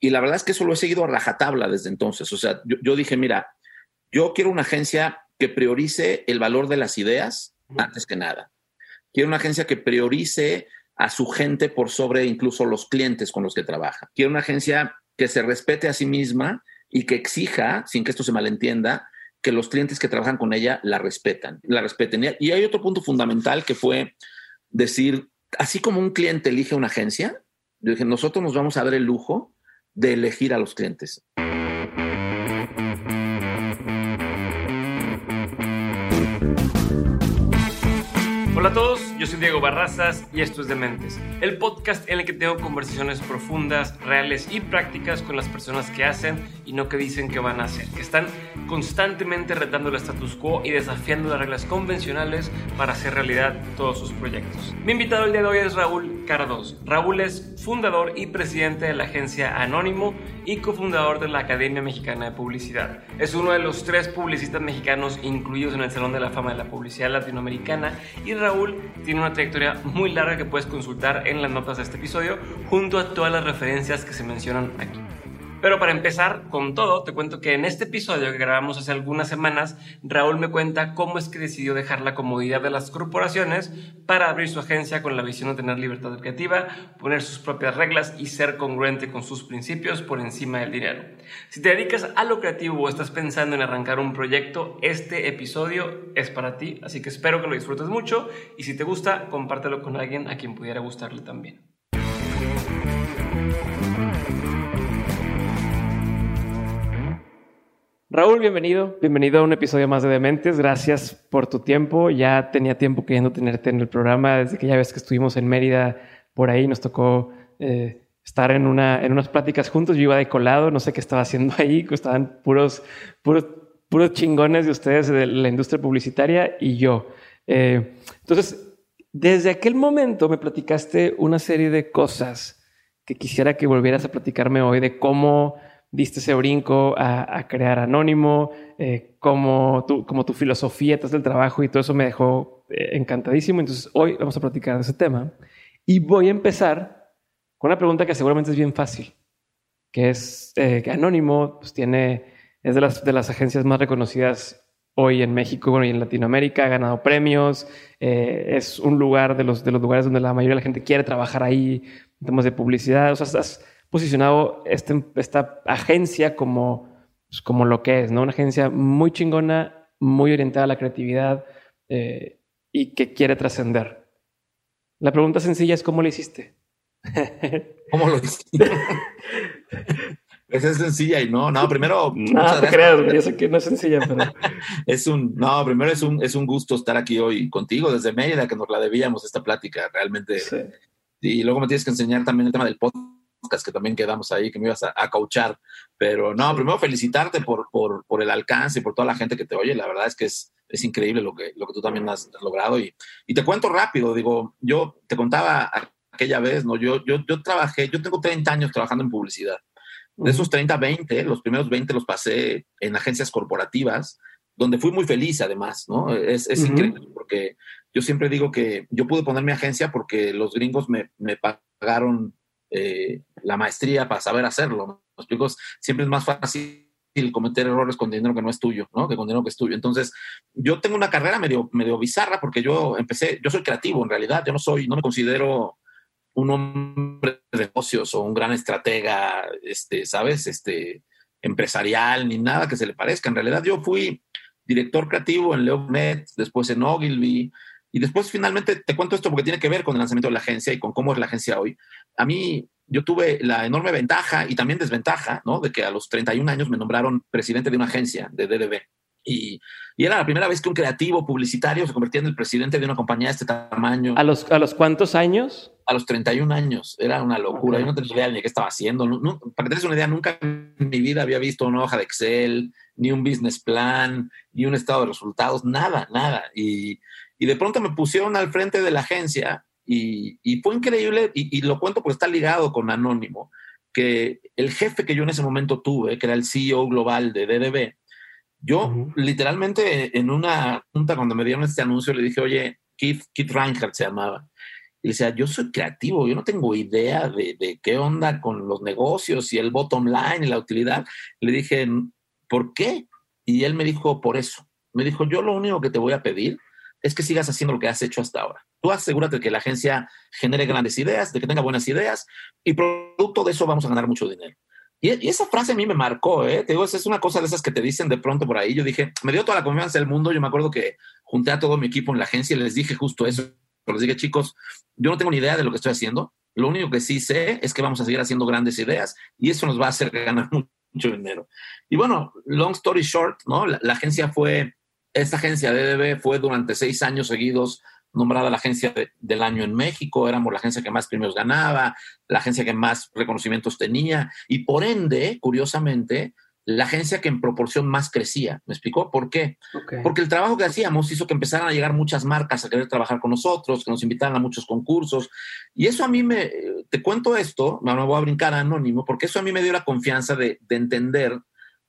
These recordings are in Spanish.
Y la verdad es que eso lo he seguido a rajatabla desde entonces. O sea, yo, dije, mira, yo quiero una agencia que priorice el valor de las ideas antes que nada. Quiero una agencia que priorice a su gente por sobre incluso los clientes con los que trabaja. Quiero una agencia que se respete a sí misma y que exija, sin que esto se malentienda, que los clientes que trabajan con ella la respetan, la respeten. Y hay otro punto fundamental que fue decir, así como un cliente elige una agencia, yo dije, nosotros nos vamos a dar el lujo de elegir a los clientes. Hola a todos, yo soy Diego Barrazas y esto es Dementes, el podcast en el que tengo conversaciones profundas, reales y prácticas con las personas que hacen y no que dicen que van a hacer, que están constantemente retando el status quo y desafiando las reglas convencionales para hacer realidad todos sus proyectos. Mi invitado el día de hoy es Raúl Cardos. Raúl es fundador y presidente de la agencia Anónimo y cofundador de la Academia Mexicana de Publicidad. Es uno de los tres publicistas mexicanos incluidos en el Salón de la Fama de la Publicidad Latinoamericana y Raúl tiene una trayectoria muy larga que puedes consultar en las notas de este episodio junto a todas las referencias que se mencionan aquí. Pero para empezar con todo, te cuento que en este episodio que grabamos hace algunas semanas, Raúl me cuenta cómo es que decidió dejar la comodidad de las corporaciones para abrir su agencia con la visión de tener libertad creativa, poner sus propias reglas y ser congruente con sus principios por encima del dinero. Si te dedicas a lo creativo o estás pensando en arrancar un proyecto, este episodio es para ti, así que espero que lo disfrutes mucho y si te gusta, compártelo con alguien a quien pudiera gustarle también. Raúl, bienvenido. Bienvenido a un episodio más de Dementes. Gracias por tu tiempo. Ya tenía tiempo queriendo tenerte en el programa. Desde que ya ves que estuvimos en Mérida, por ahí nos tocó eh, estar en, una, en unas pláticas juntos. Yo iba de colado, no sé qué estaba haciendo ahí. Estaban puros, puros, puros chingones de ustedes de la industria publicitaria y yo. Eh, entonces, desde aquel momento me platicaste una serie de cosas que quisiera que volvieras a platicarme hoy de cómo diste ese brinco a, crear Anónimo, eh, como, tu, tu filosofía detrás del trabajo y todo eso me dejó eh, encantadísimo. Entonces hoy vamos a platicar de ese tema y voy a empezar con una pregunta que seguramente es bien fácil, que es eh, que Anónimo pues, tiene, es de las, de las agencias más reconocidas hoy en México bueno, y en Latinoamérica, ha ganado premios, es un lugar de los, de los lugares donde la mayoría de la gente quiere trabajar ahí en temas de publicidad, o sea, estás posicionado este, esta agencia como, pues, como lo que es, ¿no? Una agencia muy chingona, muy orientada a la creatividad eh, y que quiere trascender. La pregunta sencilla es, ¿cómo lo hiciste? ¿Cómo lo hiciste? Esa es sencilla y no, no, primero. No te creas, yo sé que no es sencilla, pero. es un, no, primero es un, es un gusto estar aquí hoy contigo desde Mérida, que nos la debíamos esta plática, realmente. Y luego me tienes que enseñar también el tema del podcast que también quedamos ahí, que me ibas a, a cauchar. Pero no, primero felicitarte por, por, por, el alcance y por toda la gente que te oye. La verdad es que es, es increíble lo que, lo que tú también has, logrado. Y, y, te cuento rápido, digo, yo te contaba aquella vez, ¿no? Yo, yo, yo trabajé, yo tengo 30 años trabajando en publicidad. De esos 30, 20, los primeros 20 los pasé en agencias corporativas, donde fui muy feliz además, ¿no? Es, es increíble porque yo siempre digo que yo pude poner mi agencia porque los gringos me, me pagaron eh, la maestría para saber hacerlo. Siempre es más fácil cometer errores con dinero que no es tuyo, ¿no? Que con dinero que es tuyo. Entonces, yo tengo una carrera medio, medio bizarra porque yo empecé, yo soy creativo en realidad, yo no soy, no me considero un hombre de negocios o un gran estratega, este, ¿sabes? Este, empresarial ni nada que se le parezca. En realidad yo fui director creativo en Leonet, después en Ogilvy, y después finalmente te cuento esto porque tiene que ver con el lanzamiento de la agencia y con cómo es la agencia hoy. A mí, yo tuve la enorme ventaja y también desventaja, ¿no? De que a los 31 años me nombraron presidente de una agencia de DDB. Y, y, era la primera vez que un creativo publicitario se convertía en el presidente de una compañía de este tamaño. ¿A los, a los cuántos años? a los 31 años. Era una locura. Yo no tenía idea ni qué estaba haciendo. para que una idea, nunca en mi vida había visto una hoja de Excel, ni un business plan, ni un estado de resultados, nada, nada. Y, y de pronto me pusieron al frente de la agencia y, y fue increíble. Y, y, lo cuento porque está ligado con Anónimo, que el jefe que yo en ese momento tuve, que era el CEO global de DDB, yo literalmente en una junta cuando me dieron este anuncio le dije, oye, Keith, Keith Reinhardt se llamaba. Y decía, yo soy creativo, yo no tengo idea de, de, qué onda con los negocios y el bottom line y la utilidad. Le dije, ¿por qué? Y él me dijo, por eso. Me dijo, yo lo único que te voy a pedir es que sigas haciendo lo que has hecho hasta ahora. Tú asegúrate de que la agencia genere grandes ideas, de que tenga buenas ideas y producto de eso vamos a ganar mucho dinero. Y, esa frase a mí me marcó, ¿eh? Te digo, es una cosa de esas que te dicen de pronto por ahí. Yo dije, me dio toda la confianza del mundo. Yo me acuerdo que junté a todo mi equipo en la agencia y les dije justo eso. Les dije, chicos, yo no tengo ni idea de lo que estoy haciendo. Lo único que sí sé es que vamos a seguir haciendo grandes ideas y eso nos va a hacer ganar mucho dinero. Y bueno, long story short, ¿no? La, agencia fue, esta agencia DDB fue durante seis años seguidos nombrada la agencia del año en México, éramos la agencia que más premios ganaba, la agencia que más reconocimientos tenía y por ende, curiosamente, la agencia que en proporción más crecía. ¿Me explicó? ¿Por qué? Okay. Porque el trabajo que hacíamos hizo que empezaran a llegar muchas marcas a querer trabajar con nosotros, que nos invitaran a muchos concursos. Y eso a mí me, te cuento esto, no me voy a brincar a anónimo, porque eso a mí me dio la confianza de, de entender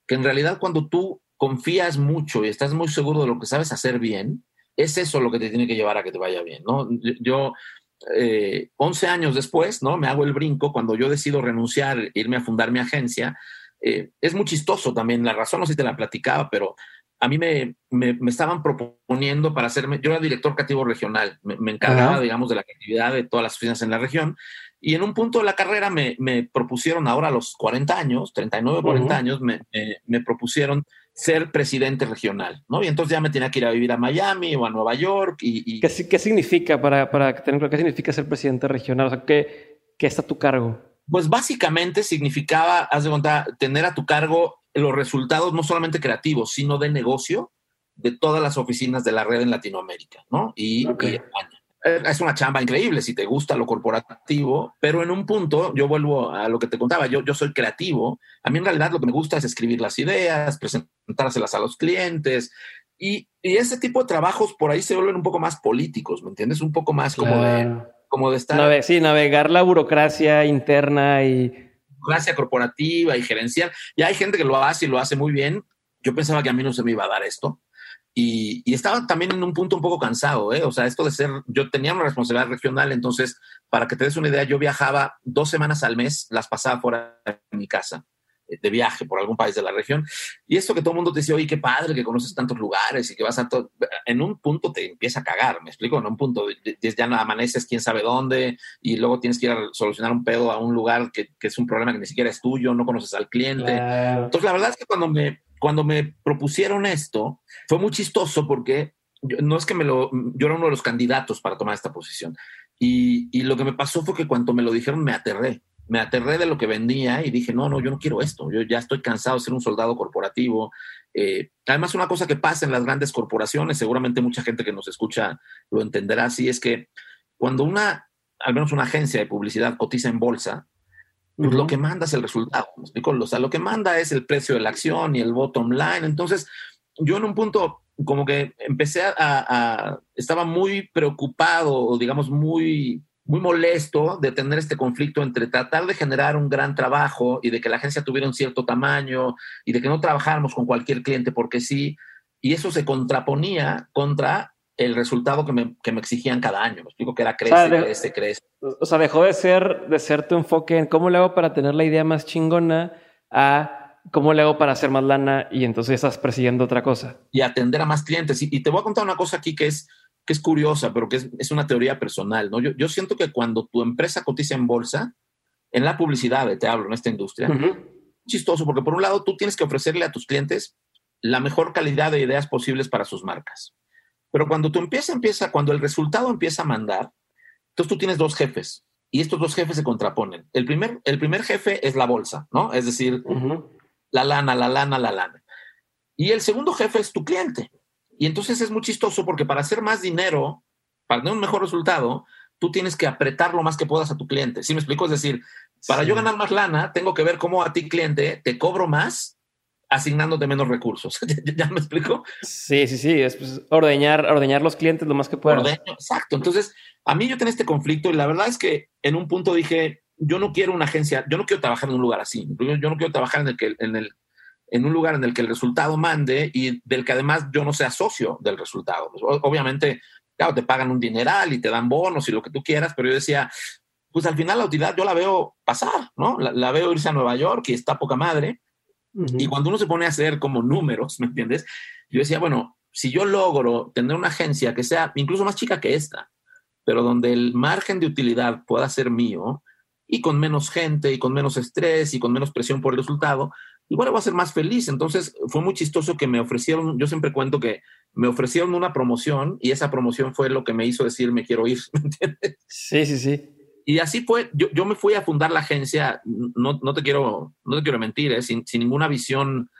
que en realidad cuando tú confías mucho y estás muy seguro de lo que sabes hacer bien, es eso lo que te tiene que llevar a que te vaya bien, ¿no? Yo, eh, 11 años después, ¿no? Me hago el brinco cuando yo decido renunciar, irme a fundar mi agencia. Eh, es muy chistoso también, la razón no sé si te la platicaba, pero a mí me, me, me estaban proponiendo para hacerme, yo era director creativo regional, me, me encargaba, uh -huh. digamos, de la creatividad de todas las oficinas en la región, y en un punto de la carrera me, me propusieron, ahora a los 40 años, 39, 40 uh -huh. años, me, me propusieron ser presidente regional, ¿no? Y entonces ya me tenía que ir a vivir a Miami o a Nueva York y... y... ¿Qué, ¿Qué, significa para, para tener, qué significa ser presidente regional? O sea, ¿qué, qué está a tu cargo? Pues básicamente significaba, haz de cuenta, tener a tu cargo los resultados no solamente creativos, sino de negocio de todas las oficinas de la red en Latinoamérica, ¿no? Y, okay. y España es una chamba increíble si te gusta lo corporativo, pero en un punto, yo vuelvo a lo que te contaba, yo, yo soy creativo, a mí en realidad lo que me gusta es escribir las ideas, presentárselas a los clientes, y, y ese tipo de trabajos por ahí se vuelven un poco más políticos, ¿me entiendes? Un poco más como claro. de, como de estar... Nave sí, navegar la burocracia interna y... Burocracia corporativa y gerencial. Y hay gente que lo hace y lo hace muy bien. Yo pensaba que a mí no se me iba a dar esto. Y, y, estaba también en un punto un poco cansado, ¿eh? O sea, esto de ser, yo tenía una responsabilidad regional, entonces, para que te des una idea, yo viajaba dos semanas al mes, las pasaba fuera de mi casa, eh, de viaje por algún país de la región. Y esto que todo el mundo te dice, oye, qué padre que conoces tantos lugares y que vas a todo, en un punto te empieza a cagar, ¿me explico? En un punto ya no amaneces quién sabe dónde y luego tienes que ir a solucionar un pedo a un lugar que, que es un problema que ni siquiera es tuyo, no conoces al cliente. Claro. Entonces, la verdad es que cuando me cuando me propusieron esto, fue muy chistoso porque no es que me lo, yo era uno de los candidatos para tomar esta posición. Y, y, lo que me pasó fue que cuando me lo dijeron me aterré. Me aterré de lo que vendía y dije, no, no, yo no quiero esto. Yo ya estoy cansado de ser un soldado corporativo. Eh, además, una cosa que pasa en las grandes corporaciones, seguramente mucha gente que nos escucha lo entenderá así, es que cuando una, al menos una agencia de publicidad cotiza en bolsa, pues uh -huh. lo que manda es el resultado. ¿me explico? O sea, lo que manda es el precio de la acción y el bottom line. Entonces, yo en un punto como que empecé a, a estaba muy preocupado, digamos, muy, muy molesto de tener este conflicto entre tratar de generar un gran trabajo y de que la agencia tuviera un cierto tamaño y de que no trabajáramos con cualquier cliente porque sí. Y eso se contraponía contra el resultado que me, que me, exigían cada año. Me explico que era crece, o sea, de, crece, crece. O sea, dejó de ser, de ser tu enfoque en cómo le hago para tener la idea más chingona a cómo le hago para hacer más lana y entonces estás persiguiendo otra cosa. Y atender a más clientes. Y, y te voy a contar una cosa aquí que es, que es curiosa, pero que es, es una teoría personal. ¿no? Yo, yo, siento que cuando tu empresa cotiza en bolsa, en la publicidad, te hablo, en esta industria, uh -huh. chistoso, porque por un lado tú tienes que ofrecerle a tus clientes la mejor calidad de ideas posibles para sus marcas. Pero cuando tú empieza, empieza, cuando el resultado empieza a mandar, entonces tú tienes dos jefes y estos dos jefes se contraponen. El primer, el primer jefe es la bolsa, ¿no? Es decir, uh -huh. la lana, la lana, la lana. Y el segundo jefe es tu cliente. Y entonces es muy chistoso porque para hacer más dinero, para tener un mejor resultado, tú tienes que apretar lo más que puedas a tu cliente. ¿Sí me explico? Es decir, para yo ganar más lana, tengo que ver cómo a ti cliente te cobro más asignándote menos recursos. ¿Ya me explico? Sí, sí, sí. Es pues, ordeñar, ordeñar los clientes lo más que puedas. exacto. Entonces, a mí yo tenía este conflicto y la verdad es que en un punto dije, yo no quiero una agencia, yo no quiero trabajar en un lugar así. Yo, no quiero trabajar en el que en el en un lugar en el que el resultado mande y del que además yo no sea socio del resultado. Pues, obviamente, claro, te pagan un dineral y te dan bonos y lo que tú quieras, pero yo decía, pues al final la utilidad yo la veo pasar, ¿no? La, veo irse a Nueva York y está poca madre. Y cuando uno se pone a hacer como números, ¿me entiendes? Yo decía, bueno, si yo logro tener una agencia que sea incluso más chica que esta, pero donde el margen de utilidad pueda ser mío y con menos gente y con menos estrés y con menos presión por el resultado, igual voy a ser más feliz. Entonces fue muy chistoso que me ofrecieron, yo siempre cuento que me ofrecieron una promoción y esa promoción fue lo que me hizo decir me quiero ir, ¿me entiendes? Sí, sí, sí. Y así fue, yo, yo me fui a fundar la agencia, no, no te, quiero, no te quiero mentir, ¿eh? sin, sin, ninguna visión,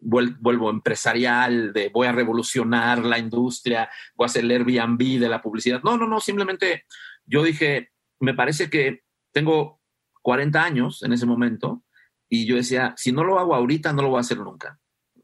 vuelvo empresarial, de voy a revolucionar la industria, voy a hacer el Airbnb de la publicidad. No, no, no, simplemente yo dije, me parece que tengo 40 años en ese momento y yo decía, si no lo hago ahorita, no lo voy a hacer nunca.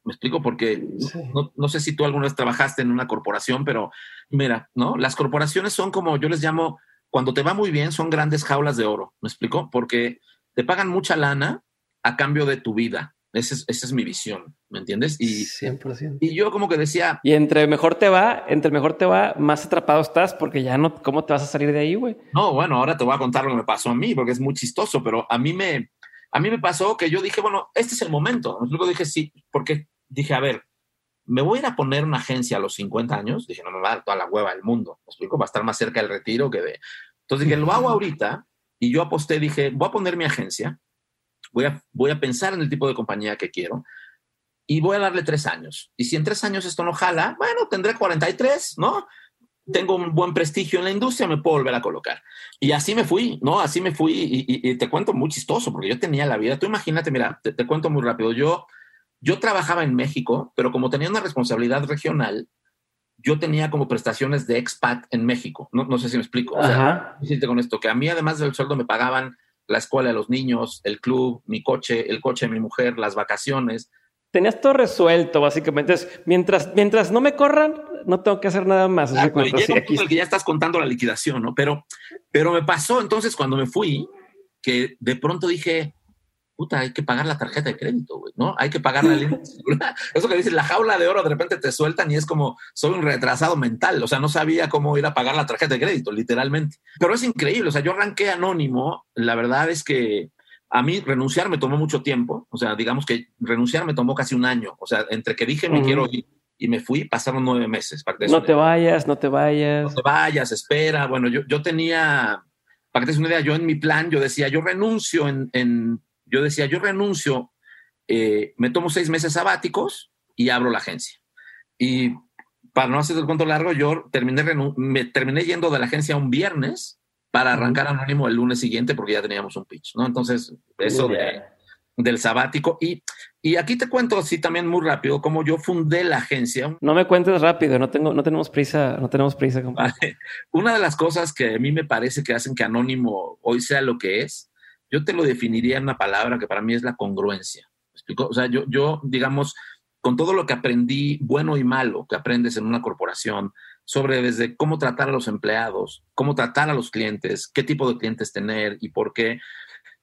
Me explico porque no, no, sé si tú alguna vez trabajaste en una corporación, pero mira, ¿no? Las corporaciones son como yo les llamo cuando te va muy bien, son grandes jaulas de oro. ¿Me explico? Porque te pagan mucha lana a cambio de tu vida. Esa es, esa es mi visión, ¿me entiendes? Y, 100%. y yo como que decía... Y entre mejor te va, entre mejor te va, más atrapado estás porque ya no, ¿cómo te vas a salir de ahí, güey? No, bueno, ahora te voy a contar lo que me pasó a mí porque es muy chistoso, pero a mí me, a mí me pasó que yo dije, bueno, este es el momento. Luego dije, sí, porque dije, a ver, me voy a ir a poner una agencia a los 50 años. Dije, no me va a dar toda la hueva del mundo. ¿Me explico? Va a estar más cerca del retiro que de, entonces dije, lo hago ahorita y yo aposté, dije, voy a poner mi agencia, voy a, voy a pensar en el tipo de compañía que quiero y voy a darle tres años. Y si en tres años esto no jala, bueno, tendré 43, ¿no? Tengo un buen prestigio en la industria, me puedo volver a colocar. Y así me fui, ¿no? Así me fui y, te cuento muy chistoso porque yo tenía la vida. Tú imagínate, mira, te, te cuento muy rápido. Yo, yo trabajaba en México, pero como tenía una responsabilidad regional, yo tenía como prestaciones de expat en México. No, no sé si me explico. O sea, con esto, que a mí además del sueldo me pagaban la escuela de los niños, el club, mi coche, el coche de mi mujer, las vacaciones. Tenías todo resuelto, básicamente. mientras, mientras no me corran, no tengo que hacer nada más. Exacto, el que ya estás contando la liquidación, ¿no? Pero, pero me pasó entonces cuando me fui, que de pronto dije, puta, hay que pagar la tarjeta de crédito, güey, ¿no? Hay que pagar la línea Eso que dices, la jaula de oro de repente te sueltan y es como, soy un retrasado mental, o sea, no sabía cómo ir a pagar la tarjeta de crédito, literalmente. Pero es increíble, o sea, yo arranqué anónimo, la verdad es que a mí renunciar me tomó mucho tiempo, o sea, digamos que renunciar me tomó casi un año, o sea, entre que dije me quiero ir y me fui, pasaron nueve meses. no te vayas, no te vayas. No te vayas, espera. Bueno, yo, yo tenía, para que te des una idea, yo en mi plan, yo decía, yo renuncio en, en yo decía, yo renuncio, eh, me tomo seis meses sabáticos y abro la agencia. Y para no hacer el cuento largo, yo terminé, me terminé yendo de la agencia un viernes para arrancar anónimo el lunes siguiente porque ya teníamos un pitch, ¿no? Entonces, eso del sabático. Y, y aquí te cuento así también muy rápido cómo yo fundé la agencia. No me cuentes rápido, no, tengo, no tenemos prisa, no tenemos prisa. Una de las cosas que a mí me parece que hacen que Anónimo hoy sea lo que es, yo te lo definiría en una palabra que para mí es la congruencia. O sea, yo, yo, digamos, con todo lo que aprendí, bueno y malo, que aprendes en una corporación, sobre desde cómo tratar a los empleados, cómo tratar a los clientes, qué tipo de clientes tener y por qué.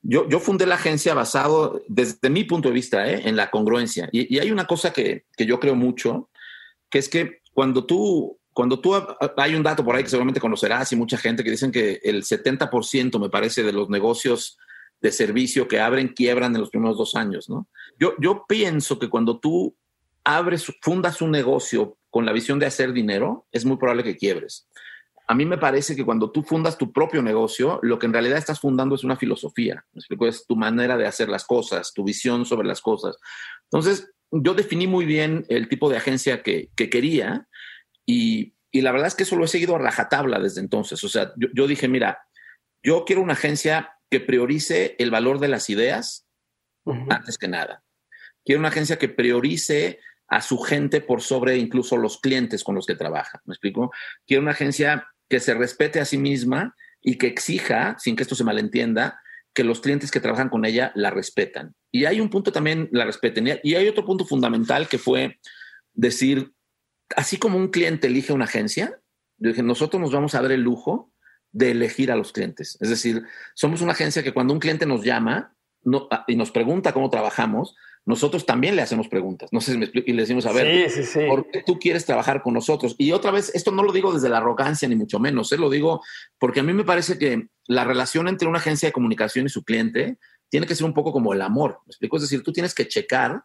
Yo, yo fundé la agencia basado, desde mi punto de vista, ¿eh? en la congruencia. Y, y hay una cosa que, que, yo creo mucho, que es que cuando tú, cuando tú, hay un dato por ahí que seguramente conocerás y mucha gente que dicen que el 70% me parece de los negocios de servicio que abren, quiebran en los primeros dos años, ¿no? Yo, yo pienso que cuando tú abres, fundas un negocio con la visión de hacer dinero, es muy probable que quiebres. A mí me parece que cuando tú fundas tu propio negocio, lo que en realidad estás fundando es una filosofía. Es tu manera de hacer las cosas, tu visión sobre las cosas. Entonces, yo definí muy bien el tipo de agencia que, quería y, la verdad es que eso lo he seguido a rajatabla desde entonces. O sea, yo dije, mira, yo quiero una agencia que priorice el valor de las ideas antes que nada. Quiero una agencia que priorice a su gente por sobre incluso los clientes con los que trabaja. ¿Me explico? Quiero una agencia que se respete a sí misma y que exija, sin que esto se malentienda, que los clientes que trabajan con ella la respetan. Y hay un punto también, la respeten. Y hay otro punto fundamental que fue decir, así como un cliente elige una agencia, yo dije, nosotros nos vamos a dar el lujo de elegir a los clientes. Es decir, somos una agencia que cuando un cliente nos llama no, y nos pregunta cómo trabajamos, nosotros también le hacemos preguntas. No sé si me explico y le decimos, a ver, ¿por qué tú quieres trabajar con nosotros? Y otra vez, esto no lo digo desde la arrogancia ni mucho menos, ¿eh? lo digo porque a mí me parece que la relación entre una agencia de comunicación y su cliente tiene que ser un poco como el amor. ¿Me explico? Es decir, tú tienes que checar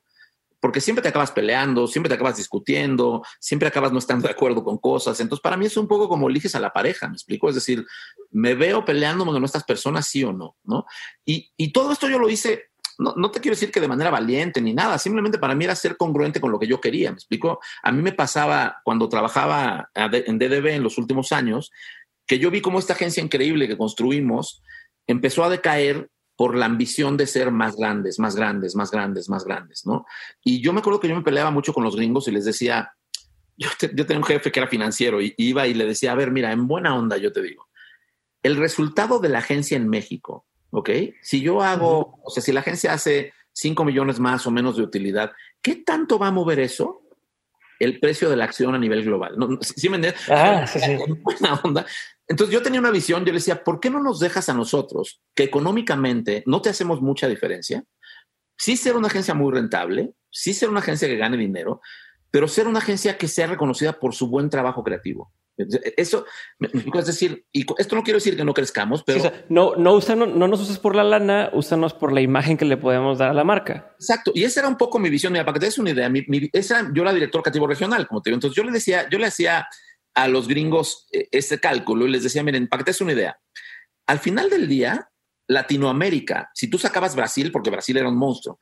porque siempre te acabas peleando, siempre te acabas discutiendo, siempre acabas no estando de acuerdo con cosas. Entonces, para mí es un poco como eliges a la pareja, ¿me explico? Es decir, me veo peleándome con estas personas, sí o no, ¿no? Y, y todo esto yo lo hice no, te quiero decir que de manera valiente ni nada, simplemente para mí era ser congruente con lo que yo quería. ¿Me explico? A mí me pasaba cuando trabajaba en DDB en los últimos años, que yo vi cómo esta agencia increíble que construimos empezó a decaer por la ambición de ser más grandes, más grandes, más grandes, más grandes, ¿no? Y yo me acuerdo que yo me peleaba mucho con los gringos y les decía, yo, yo tenía un jefe que era financiero y iba y le decía, a ver, mira, en buena onda yo te digo, el resultado de la agencia en México ¿ok? Si yo hago, o sea, si la agencia hace 5 millones más o menos de utilidad, ¿qué tanto va a mover eso? El precio de la acción a nivel global. ¿No? ¿Sí me entiendes? Ah, sí, sí. Buena onda. Entonces yo tenía una visión, yo le decía, ¿por qué no nos dejas a nosotros, que económicamente no te hacemos mucha diferencia? Sí ser una agencia muy rentable, sí ser una agencia que gane dinero, pero ser una agencia que sea reconocida por su buen trabajo creativo. Eso, es decir, y esto no quiero decir que no crezcamos, pero... no, no, no, nos uses por la lana, úsanos por la imagen que le podemos dar a la marca. Exacto, y esa era un poco mi visión, mira, para que te des una idea, mi, esa, yo era director creativo regional, como te digo, entonces yo le decía, yo le hacía a los gringos eh, este cálculo y les decía, miren, para que te des una idea, al final del día, Latinoamérica, si tú sacabas Brasil, porque Brasil era un monstruo,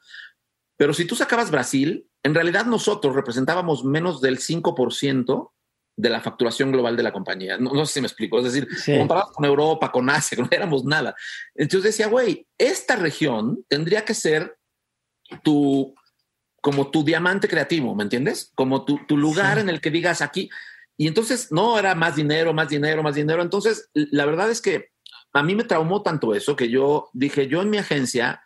pero si tú sacabas Brasil, en realidad nosotros representábamos menos del 5% de la facturación global de la compañía. No, sé si me explico. Es decir, comparado con Europa, con Asia, no éramos nada. Entonces decía, güey, esta región tendría que ser tu, como tu diamante creativo, ¿me entiendes? Como tu, lugar en el que digas aquí. Y entonces, no, era más dinero, más dinero, más dinero. Entonces, la verdad es que a mí me traumó tanto eso que yo dije, yo en mi agencia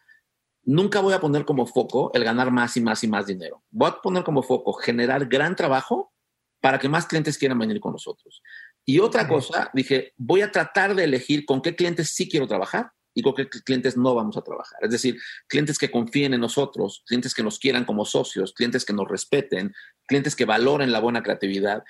nunca voy a poner como foco el ganar más y más y más dinero. Voy a poner como foco generar gran trabajo para que más clientes quieran venir con nosotros. Y otra cosa, dije, voy a tratar de elegir con qué clientes sí quiero trabajar y con qué clientes no vamos a trabajar. Es decir, clientes que confíen en nosotros, clientes que nos quieran como socios, clientes que nos respeten, clientes que valoren la buena creatividad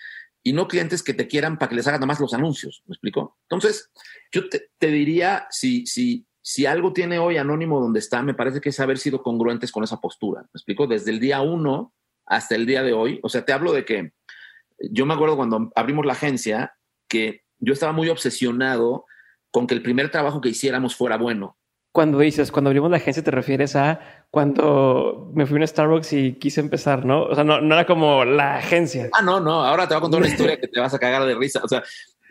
y no clientes que te quieran para que les hagan nada más los anuncios. ¿Me explico? Entonces, yo te, diría, si, si, si algo tiene hoy Anónimo donde está, me parece que es haber sido congruentes con esa postura. ¿Me explico? Desde el día uno hasta el día de hoy. O sea, te hablo de que yo me acuerdo cuando abrimos la agencia que yo estaba muy obsesionado con que el primer trabajo que hiciéramos fuera bueno. Cuando dices, cuando abrimos la agencia, te refieres a cuando me fui a Starbucks y quise empezar, ¿no? O sea, no, era como la agencia. Ah, no, no. Ahora te voy a contar una historia que te vas a cagar de risa. O sea,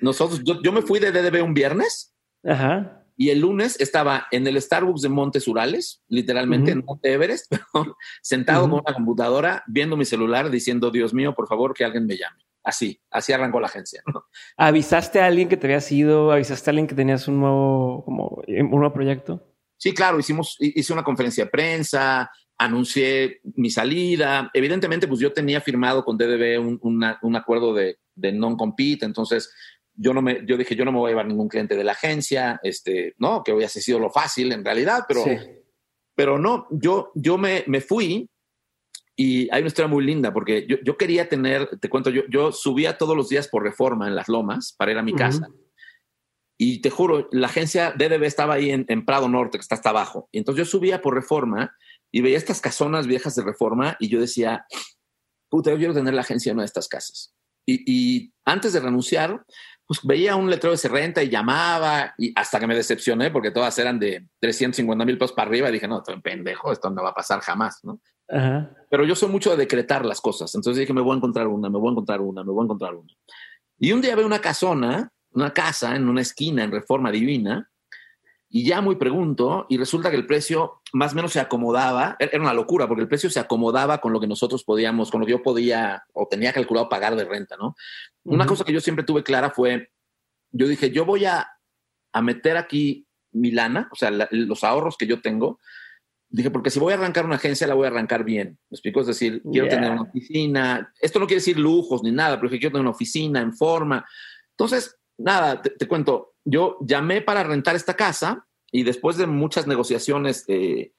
nosotros, yo, me fui de DDB un viernes. Ajá. Y el lunes estaba en el Starbucks de Montes Urales, literalmente en Monte Everest, sentado con una computadora, viendo mi celular, diciendo, Dios mío, por favor, que alguien me llame. Así, así arrancó la agencia. ¿Avisaste a alguien que te había ido? ¿Avisaste a alguien que tenías un nuevo, como, un nuevo proyecto? Sí, claro, hicimos, hice una conferencia de prensa, anuncié mi salida. Evidentemente, pues yo tenía firmado con DDB un, un acuerdo de, de non-compete, entonces yo no me, yo dije, yo no me voy a llevar ningún cliente de la agencia, este, no, que hubiese sido lo fácil en realidad, pero, pero no, yo, yo me, me, fui y hay una historia muy linda porque yo, yo, quería tener, te cuento, yo, yo subía todos los días por reforma en las lomas para ir a mi casa. Y te juro, la agencia DDB estaba ahí en, en, Prado Norte, que está hasta abajo. Y entonces yo subía por reforma y veía estas casonas viejas de reforma y yo decía, puta, yo quiero tener la agencia en una de estas casas. Y, y antes de renunciar, pues veía un letrero de se renta y llamaba y hasta que me decepcioné porque todas eran de 350 mil pesos para arriba y dije, no, estoy pendejo, esto no va a pasar jamás, ¿no? Pero yo soy mucho de decretar las cosas, entonces dije, me voy a encontrar una, me voy a encontrar una, me voy a encontrar una. Y un día veo una casona, una casa en una esquina en Reforma Divina, y ya muy pregunto, y resulta que el precio más o menos se acomodaba, er, era una locura, porque el precio se acomodaba con lo que nosotros podíamos, con lo que yo podía o tenía calculado pagar de renta, ¿no? Una cosa que yo siempre tuve clara fue, yo dije, yo voy a, a meter aquí mi lana, o sea, los ahorros que yo tengo. Dije, porque si voy a arrancar una agencia, la voy a arrancar bien. ¿Me explico? Es decir, quiero tener una oficina. Esto no quiere decir lujos ni nada, pero quiero tener una oficina en forma. Entonces, nada, te, cuento. Yo llamé para rentar esta casa y después de muchas negociaciones eh,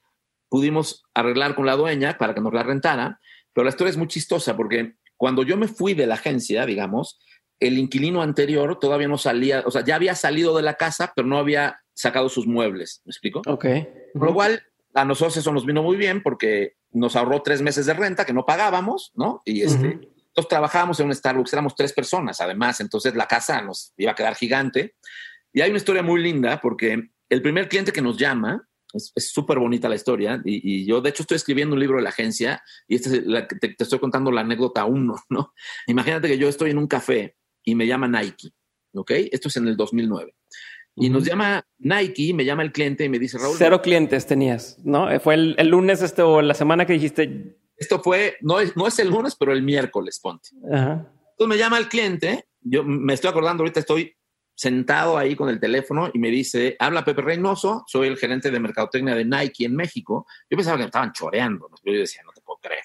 pudimos arreglar con la dueña para que nos la rentara. Pero la historia es muy chistosa porque cuando yo me fui de la agencia, digamos, el inquilino anterior todavía no salía, o sea, ya había salido de la casa, pero no había sacado sus muebles. ¿Me explico? Ok. Por lo cual, a nosotros eso nos vino muy bien porque nos ahorró tres meses de renta que no pagábamos, ¿no? Y este, entonces trabajábamos en un Starbucks, éramos tres personas además, entonces la casa nos iba a quedar gigante. Y hay una historia muy linda porque el primer cliente que nos llama, es súper bonita la historia, y, yo de hecho estoy escribiendo un libro de la agencia y este te, te, estoy contando la anécdota uno, ¿no? Imagínate que yo estoy en un café y me llama Nike, ¿ok? Esto es en el 2009. Y nos llama Nike, me llama el cliente y me dice, Raúl. Cero clientes tenías, ¿no? Fue el, lunes este o la semana que dijiste. Esto fue, no es, no es el lunes, pero el miércoles, ponte. Entonces me llama el cliente, yo me estoy acordando, ahorita estoy sentado ahí con el teléfono y me dice, habla Pepe Reynoso, soy el gerente de mercadotecnia de Nike en México. Yo pensaba que me estaban choreando, yo decía, no te puedo creer.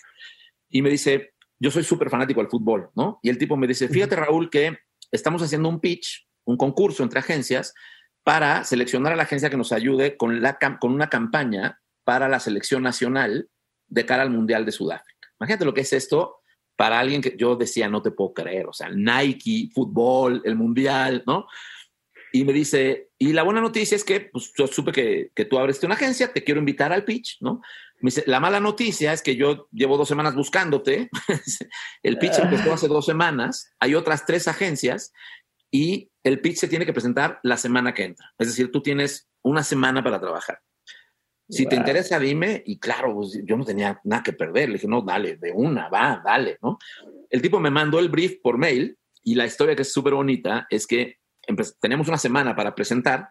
Y me dice, yo soy súper fanático del fútbol, ¿no? Y el tipo me dice, fíjate Raúl que estamos haciendo un pitch, un concurso entre agencias para seleccionar a la agencia que nos ayude con, la, con una campaña para la selección nacional de cara al Mundial de Sudáfrica. Imagínate lo que es esto para alguien que yo decía, no te puedo creer, o sea, Nike, fútbol, el Mundial, ¿no? Y me dice, y la buena noticia es que pues, yo supe que, que tú abriste una agencia, te quiero invitar al pitch, ¿no? Me dice, la mala noticia es que yo llevo dos semanas buscándote, el pitch empezó hace dos semanas, hay otras tres agencias y el pitch se tiene que presentar la semana que entra. Es decir, tú tienes una semana para trabajar. Si te interesa, dime. Y claro, pues, yo no tenía nada que perder. Le dije, no, dale, de una, va, dale, ¿no? El tipo me mandó el brief por mail y la historia que es súper bonita es que tenemos una semana para presentar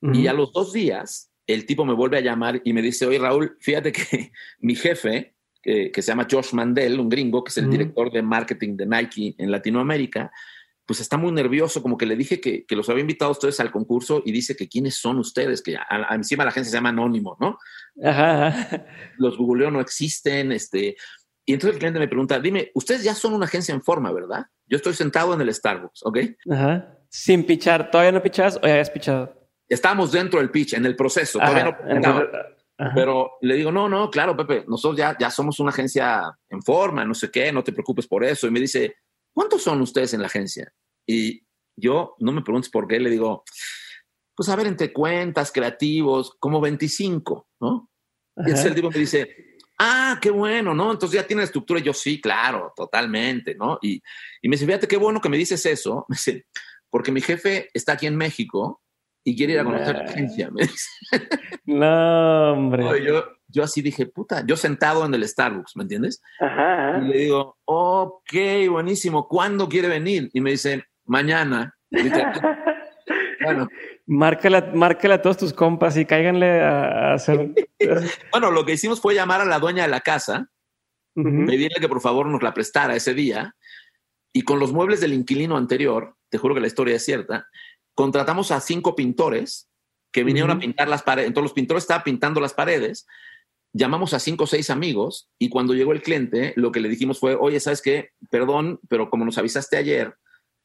y a los dos días el tipo me vuelve a llamar y me dice, oye Raúl, fíjate que mi jefe, que, se llama Josh Mandel, un gringo, que es el director de marketing de Nike en Latinoamérica, pues está muy nervioso, como que le dije que, los había invitado a ustedes al concurso y dice que quiénes son ustedes, que encima la agencia se llama Anónimo, ¿no? Ajá. Los googleo no existen, este... Y entonces el cliente me pregunta, dime, ustedes ya son una agencia en forma, ¿verdad? Yo estoy sentado en el Starbucks, ¿ok? Ajá. Sin pichar, ¿todavía no pichas o ya has pichado? Estamos dentro del pitch, en el proceso, todavía no Pero le digo, no, no, claro, Pepe, nosotros ya, ya somos una agencia en forma, no sé qué, no te preocupes por eso. Y me dice, ¿cuántos son ustedes en la agencia? Y yo, no me preguntes por qué, le digo, pues a ver, entre cuentas, creativos, como 25, ¿no? Y entonces el tipo me dice, ah, qué bueno, ¿no? Entonces ya tiene la estructura. Y yo, sí, claro, totalmente, ¿no? Y, y me dice, fíjate qué bueno que me dices eso. Me dice, porque mi jefe está aquí en México y quiere ir a conocer la agencia, me dice. No, hombre. yo, yo así dije, puta, yo sentado en el Starbucks, ¿me entiendes? Ajá. Y le digo, ok, buenísimo, ¿cuándo quiere venir? Y me dice, mañana. bueno. Márcala, márcala a todos tus compas y cáiganle a, hacer. bueno, lo que hicimos fue llamar a la dueña de la casa, pedirle que por favor nos la prestara ese día. Y con los muebles del inquilino anterior, te juro que la historia es cierta, contratamos a cinco pintores que vinieron a pintar las paredes. Entonces los pintores estaban pintando las paredes. Llamamos a cinco o seis amigos y cuando llegó el cliente, lo que le dijimos fue, oye, ¿sabes qué? Perdón, pero como nos avisaste ayer,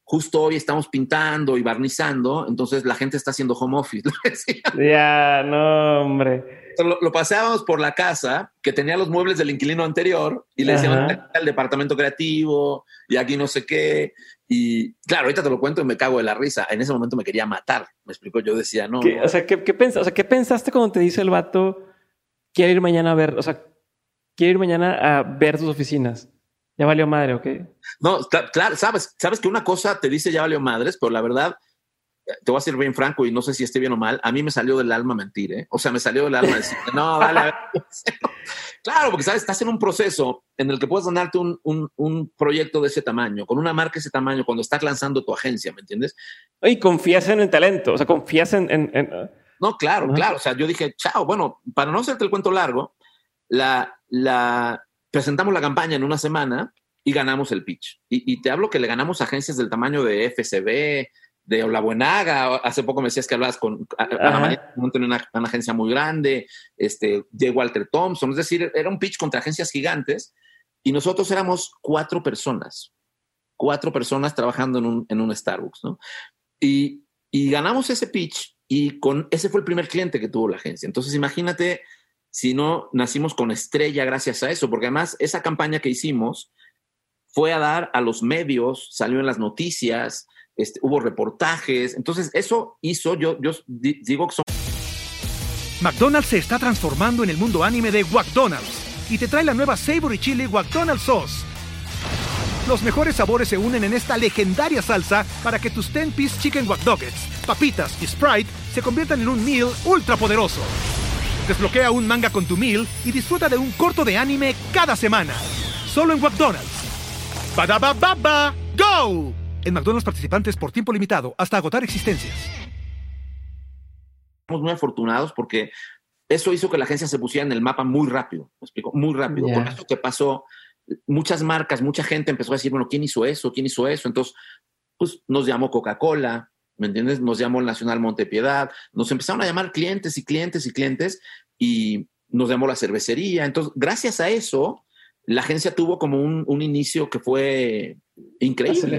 justo hoy estamos pintando y barnizando, entonces la gente está haciendo home office. Ya, no, hombre. Lo, paseábamos por la casa que tenía los muebles del inquilino anterior y le decíamos al departamento creativo y aquí no sé qué. Y claro, ahorita te lo cuento y me cago de la risa. En ese momento me quería matar. Me explicó, yo decía, no. O, sea, ¿qué, qué o sea, ¿qué pensaste cuando te dice el vato, quiero ir mañana a ver, o sea, quiero ir mañana a ver tus oficinas? Ya valió madre, ¿ok? No, claro, sabes, sabes que una cosa te dice ya valió madres, pero la verdad, te voy a ser bien franco y no sé si esté bien o mal, a mí me salió del alma mentir, ¿eh? O sea, me salió del alma decir, no, dale. claro, porque sabes, estás en un proceso en el que puedes ganarte un, un, proyecto de ese tamaño, con una marca de ese tamaño, cuando estás lanzando tu agencia, ¿me entiendes? Y confías en el talento, o sea, confías en... en, No, claro, claro. O sea, yo dije, chao, bueno, para no hacerte el cuento largo, la, la, presentamos la campaña en una semana y ganamos el pitch. Y, te hablo que le ganamos agencias del tamaño de FCB, de Olabuenaga, hace poco me decías que hablabas con Ana María, una, una, agencia muy grande, este, J. Walter Thompson, es decir, era un pitch contra agencias gigantes y nosotros éramos cuatro personas, cuatro personas trabajando en un, en un Starbucks, ¿no? Y, y ganamos ese pitch y con ese fue el primer cliente que tuvo la agencia. Entonces, imagínate si no nacimos con estrella gracias a eso, porque además esa campaña que hicimos fue a dar a los medios, salió en las noticias, este, hubo reportajes. Entonces, eso hizo, yo, yo digo que son. McDonald's se está transformando en el mundo anime de McDonald's y te trae la nueva Savory Chili McDonald's Sauce. Los mejores sabores se unen en esta legendaria salsa para que tus 10-piece chicken wack papitas y Sprite se conviertan en un meal ultra poderoso. Desbloquea un manga con tu meal y disfruta de un corto de anime cada semana. Solo en McDonald's. baba ¡Go! En McDonald's participantes por tiempo limitado hasta agotar existencias. Estamos muy afortunados porque eso hizo que la agencia se pusiera en el mapa muy rápido. Me explico, muy rápido. Con eso que pasó, muchas marcas, mucha gente empezó a decir, bueno, ¿quién hizo eso? ¿Quién hizo eso? Entonces, pues nos llamó Coca-Cola, ¿me entiendes? Nos llamó el Nacional Montepiedad, nos empezaron a llamar clientes y clientes y clientes y nos llamó la cervecería. Entonces, gracias a eso, la agencia tuvo como un, un inicio que fue increíble.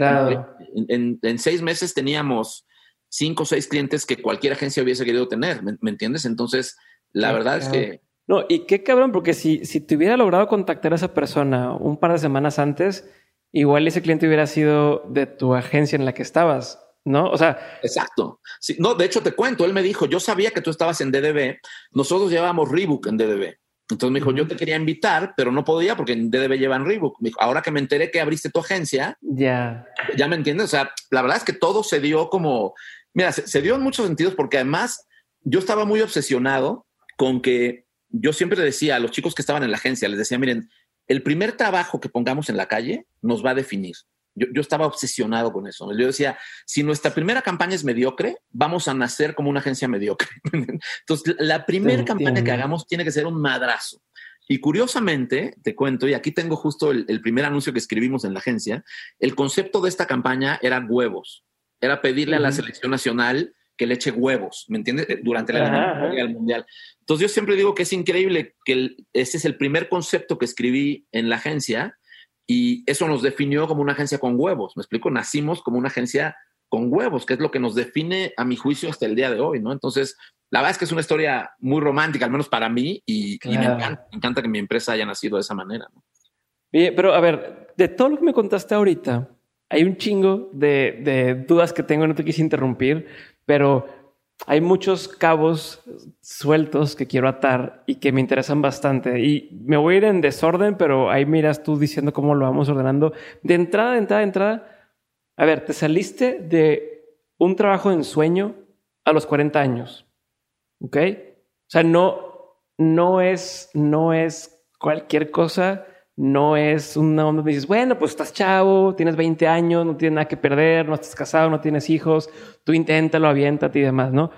En, en, seis meses teníamos cinco o seis clientes que cualquier agencia hubiese querido tener, ¿me, entiendes? Entonces, la verdad es que... No, y qué cabrón, porque si, si te hubiera logrado contactar a esa persona un par de semanas antes, igual ese cliente hubiera sido de tu agencia en la que estabas. ¿no? O sea. Exacto. Sí, no, de hecho te cuento, él me dijo, yo sabía que tú estabas en DDB, nosotros llevábamos Reebok en DDB. Entonces me dijo, yo te quería invitar, pero no podía porque en DDB llevan Reebok. Me dijo, ahora que me enteré que abriste tu agencia, ya, ya me entiendes. O sea, la verdad es que todo se dio como, mira, se, dio en muchos sentidos porque además yo estaba muy obsesionado con que yo siempre le decía a los chicos que estaban en la agencia, les decía, miren, el primer trabajo que pongamos en la calle nos va a definir. Yo, yo, estaba obsesionado con eso. Yo decía, si nuestra primera campaña es mediocre, vamos a nacer como una agencia mediocre. Entonces, la primera campaña que hagamos tiene que ser un madrazo. Y curiosamente, te cuento, y aquí tengo justo el, el, primer anuncio que escribimos en la agencia, el concepto de esta campaña era huevos. Era pedirle a la selección nacional que le eche huevos, ¿me entiendes? Durante la del mundial. Entonces yo siempre digo que es increíble que el, ese es el primer concepto que escribí en la agencia y eso nos definió como una agencia con huevos. Me explico, nacimos como una agencia con huevos, que es lo que nos define, a mi juicio, hasta el día de hoy, ¿no? Entonces, la verdad es que es una historia muy romántica, al menos para mí, y, me, encanta, que mi empresa haya nacido de esa manera. ¿no? pero a ver, de todo lo que me contaste ahorita, hay un chingo de, de dudas que tengo, no te quise interrumpir, pero hay muchos cabos sueltos que quiero atar y que me interesan bastante. Y me voy a ir en desorden, pero ahí miras tú diciendo cómo lo vamos ordenando. De entrada, de entrada, de entrada. A ver, te saliste de un trabajo en sueño a los 40 años. ¿Ok? O sea, no, no es, no es cualquier cosa. No es una onda me dices, bueno, pues estás chavo, tienes 20 años, no tienes nada que perder, no estás casado, no tienes hijos, tú inténtalo, aviéntate y demás, ¿no?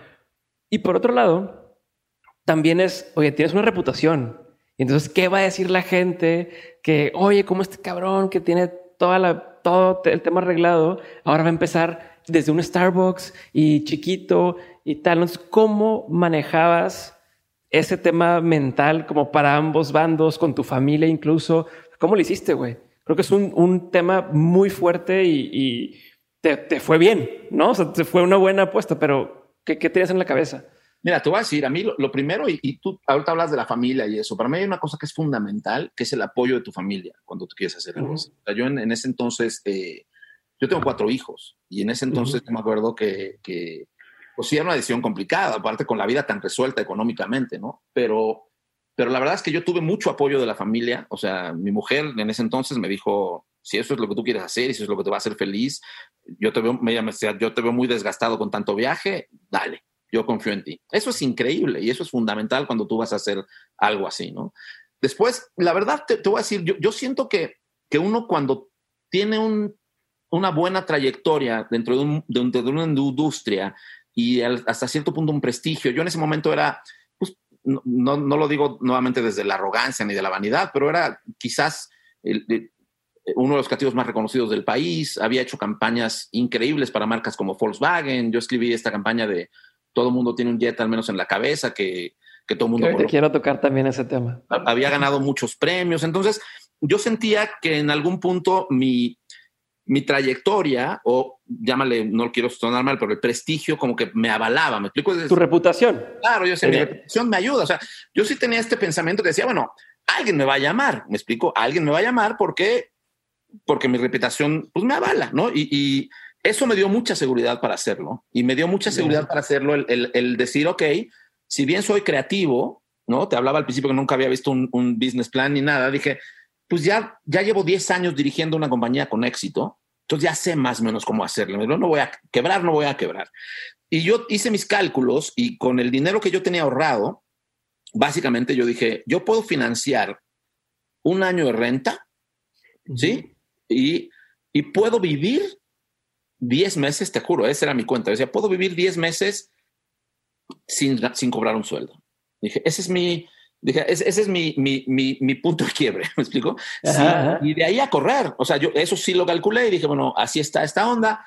Y por otro lado, también es, oye, tienes una reputación. Y entonces, ¿qué va a decir la gente? Que, oye, como este cabrón que tiene toda la, todo el tema arreglado, ahora va a empezar desde un Starbucks y chiquito y tal. Entonces, ¿cómo manejabas ese tema mental como para ambos bandos, con tu familia incluso. ¿Cómo lo hiciste, güey? Creo que es un, un tema muy fuerte y, y te, te, fue bien, ¿no? O sea, te fue una buena apuesta, pero ¿qué, qué tenías en la cabeza? Mira, te voy a decir, a mí lo, lo primero, y, y, tú ahorita hablas de la familia y eso, para mí hay una cosa que es fundamental, que es el apoyo de tu familia cuando tú quieres hacer algo. Uh -huh. o sea, yo en, en, ese entonces, eh, yo tengo cuatro hijos y en ese entonces uh -huh. me acuerdo que, que pues sí era una decisión complicada, aparte con la vida tan resuelta económicamente, ¿no? Pero, pero la verdad es que yo tuve mucho apoyo de la familia, o sea, mi mujer en ese entonces me dijo, si eso es lo que tú quieres hacer y si eso es lo que te va a hacer feliz, yo te veo, me, yo te veo muy desgastado con tanto viaje, dale, yo confío en ti. Eso es increíble y eso es fundamental cuando tú vas a hacer algo así, ¿no? Después, la verdad, te, te voy a decir, yo, yo siento que, que uno cuando tiene un, una buena trayectoria dentro de, un, de, de una industria, y hasta cierto punto un prestigio. Yo en ese momento era, pues, no, no, no, lo digo nuevamente desde la arrogancia ni de la vanidad, pero era quizás el, el, uno de los creativos más reconocidos del país, había hecho campañas increíbles para marcas como Volkswagen, yo escribí esta campaña de todo mundo tiene un jet al menos en la cabeza, que, que todo el mundo... Te quiero tocar también ese tema. Había ganado muchos premios, entonces yo sentía que en algún punto mi, mi trayectoria, o llámale, no quiero sonar mal, pero el prestigio como que me avalaba, ¿me explico? Tu reputación. Claro, yo sé, mi reputación me ayuda, o sea, yo sí tenía este pensamiento que decía, bueno, alguien me va a llamar, ¿me explico? Alguien me va a llamar porque, porque mi reputación pues me avala, ¿no? Y, eso me dio mucha seguridad para hacerlo, y me dio mucha seguridad para hacerlo el, el, decir, ok, si bien soy creativo, ¿no? Te hablaba al principio que nunca había visto un, un business plan ni nada, dije, pues ya, ya llevo 10 años dirigiendo una compañía con éxito, entonces ya sé más o menos cómo hacerlo. No, no voy a quebrar, no voy a quebrar. Y yo hice mis cálculos y con el dinero que yo tenía ahorrado, básicamente yo dije, yo puedo financiar un año de renta, ¿sí? Y, y puedo vivir 10 meses, te juro, esa era mi cuenta. Decía, puedo vivir 10 meses sin, sin cobrar un sueldo. Dije, ese es mi, Dije, ese, es mi, mi, mi, punto de quiebre, ¿me explico? Y de ahí a correr. O sea, yo eso sí lo calculé y dije, bueno, así está esta onda.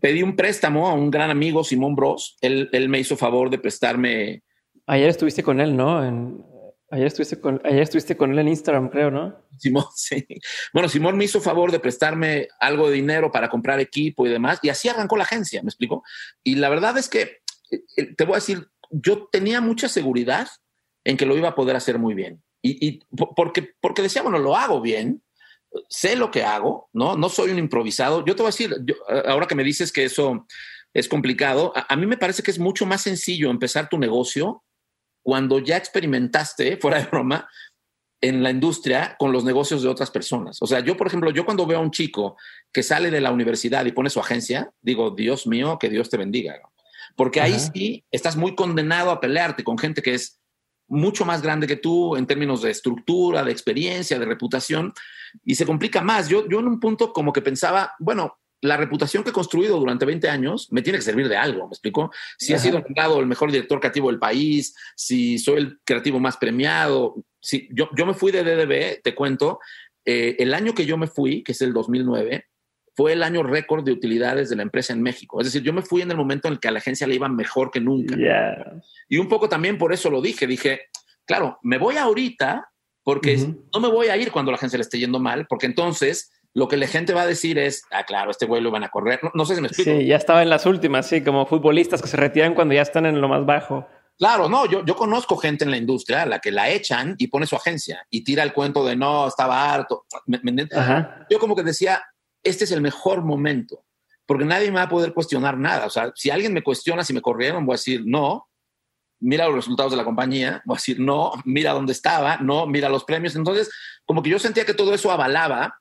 Pedí un préstamo a un gran amigo, Simón Bros. Él, él me hizo favor de prestarme. Ayer estuviste con él, ¿no? En, ayer, estuviste con, ayer estuviste con él en Instagram, creo, ¿no? Simón, sí. Bueno, Simón me hizo favor de prestarme algo de dinero para comprar equipo y demás. Y así arrancó la agencia, ¿me explico? Y la verdad es que, eh, eh, te voy a decir, yo tenía mucha seguridad en que lo iba a poder hacer muy bien. Y, porque, porque decía, bueno, lo hago bien, sé lo que hago, ¿no? No soy un improvisado. Yo te voy a decir, ahora que me dices que eso es complicado, a, mí me parece que es mucho más sencillo empezar tu negocio cuando ya experimentaste, fuera de broma, en la industria con los negocios de otras personas. O sea, yo, por ejemplo, yo cuando veo a un chico que sale de la universidad y pone su agencia, digo, Dios mío, que Dios te bendiga. Porque ahí sí estás muy condenado a pelearte con gente que es mucho más grande que tú en términos de estructura, de experiencia, de reputación, y se complica más. Yo, yo en un punto como que pensaba, bueno, la reputación que he construido durante 20 años me tiene que servir de algo, ¿me explico? Si ha sido nombrado el mejor director creativo del país, si soy el creativo más premiado, si yo, yo me fui de DDB, te cuento, eh, el año que yo me fui, que es el 2009, fue el año récord de utilidades de la empresa en México. Es decir, yo me fui en el momento en el que a la agencia le iba mejor que nunca. Y un poco también por eso lo dije. Dije, claro, me voy ahorita porque no me voy a ir cuando la agencia le esté yendo mal, porque entonces lo que la gente va a decir es, ah, claro, este güey lo van a correr. No, sé si me explico. Sí, ya estaba en las últimas, sí, como futbolistas que se retiran cuando ya están en lo más bajo. Claro, no, yo, yo conozco gente en la industria a la que la echan y pone su agencia y tira el cuento de no, estaba harto. yo como que decía, este es el mejor momento, porque nadie me va a poder cuestionar nada. O sea, si alguien me cuestiona si me corrieron, voy a decir no, mira los resultados de la compañía, voy a decir no, mira dónde estaba, no, mira los premios. Entonces, como que yo sentía que todo eso avalaba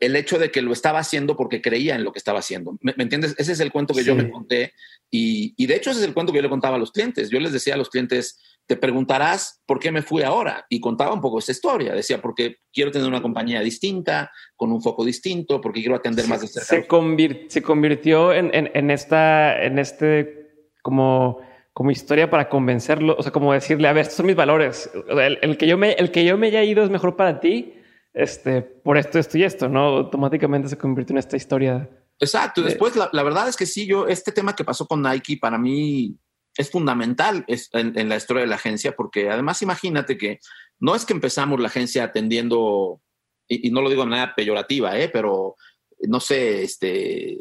el hecho de que lo estaba haciendo porque creía en lo que estaba haciendo. ¿Me, entiendes? Ese es el cuento que yo me conté y, y, de hecho ese es el cuento que yo le contaba a los clientes. Yo les decía a los clientes, te preguntarás por qué me fui ahora. Y contaba un poco esa historia. Decía, porque quiero tener una compañía distinta, con un foco distinto, porque quiero atender más de cerca. Se, se convirtió en, en, esta, en este como, como historia para convencerlo, o sea, como decirle, a ver, estos son mis valores. el, que yo me, el que yo me haya ido es mejor para ti, este, por esto, esto y esto, ¿no? Automáticamente se convirtió en esta historia. Exacto. Después, la, la verdad es que sí, yo, este tema que pasó con Nike, para mí es fundamental en, la historia de la agencia, porque además imagínate que no es que empezamos la agencia atendiendo, y, no lo digo de manera peyorativa, ¿eh? pero no sé, este,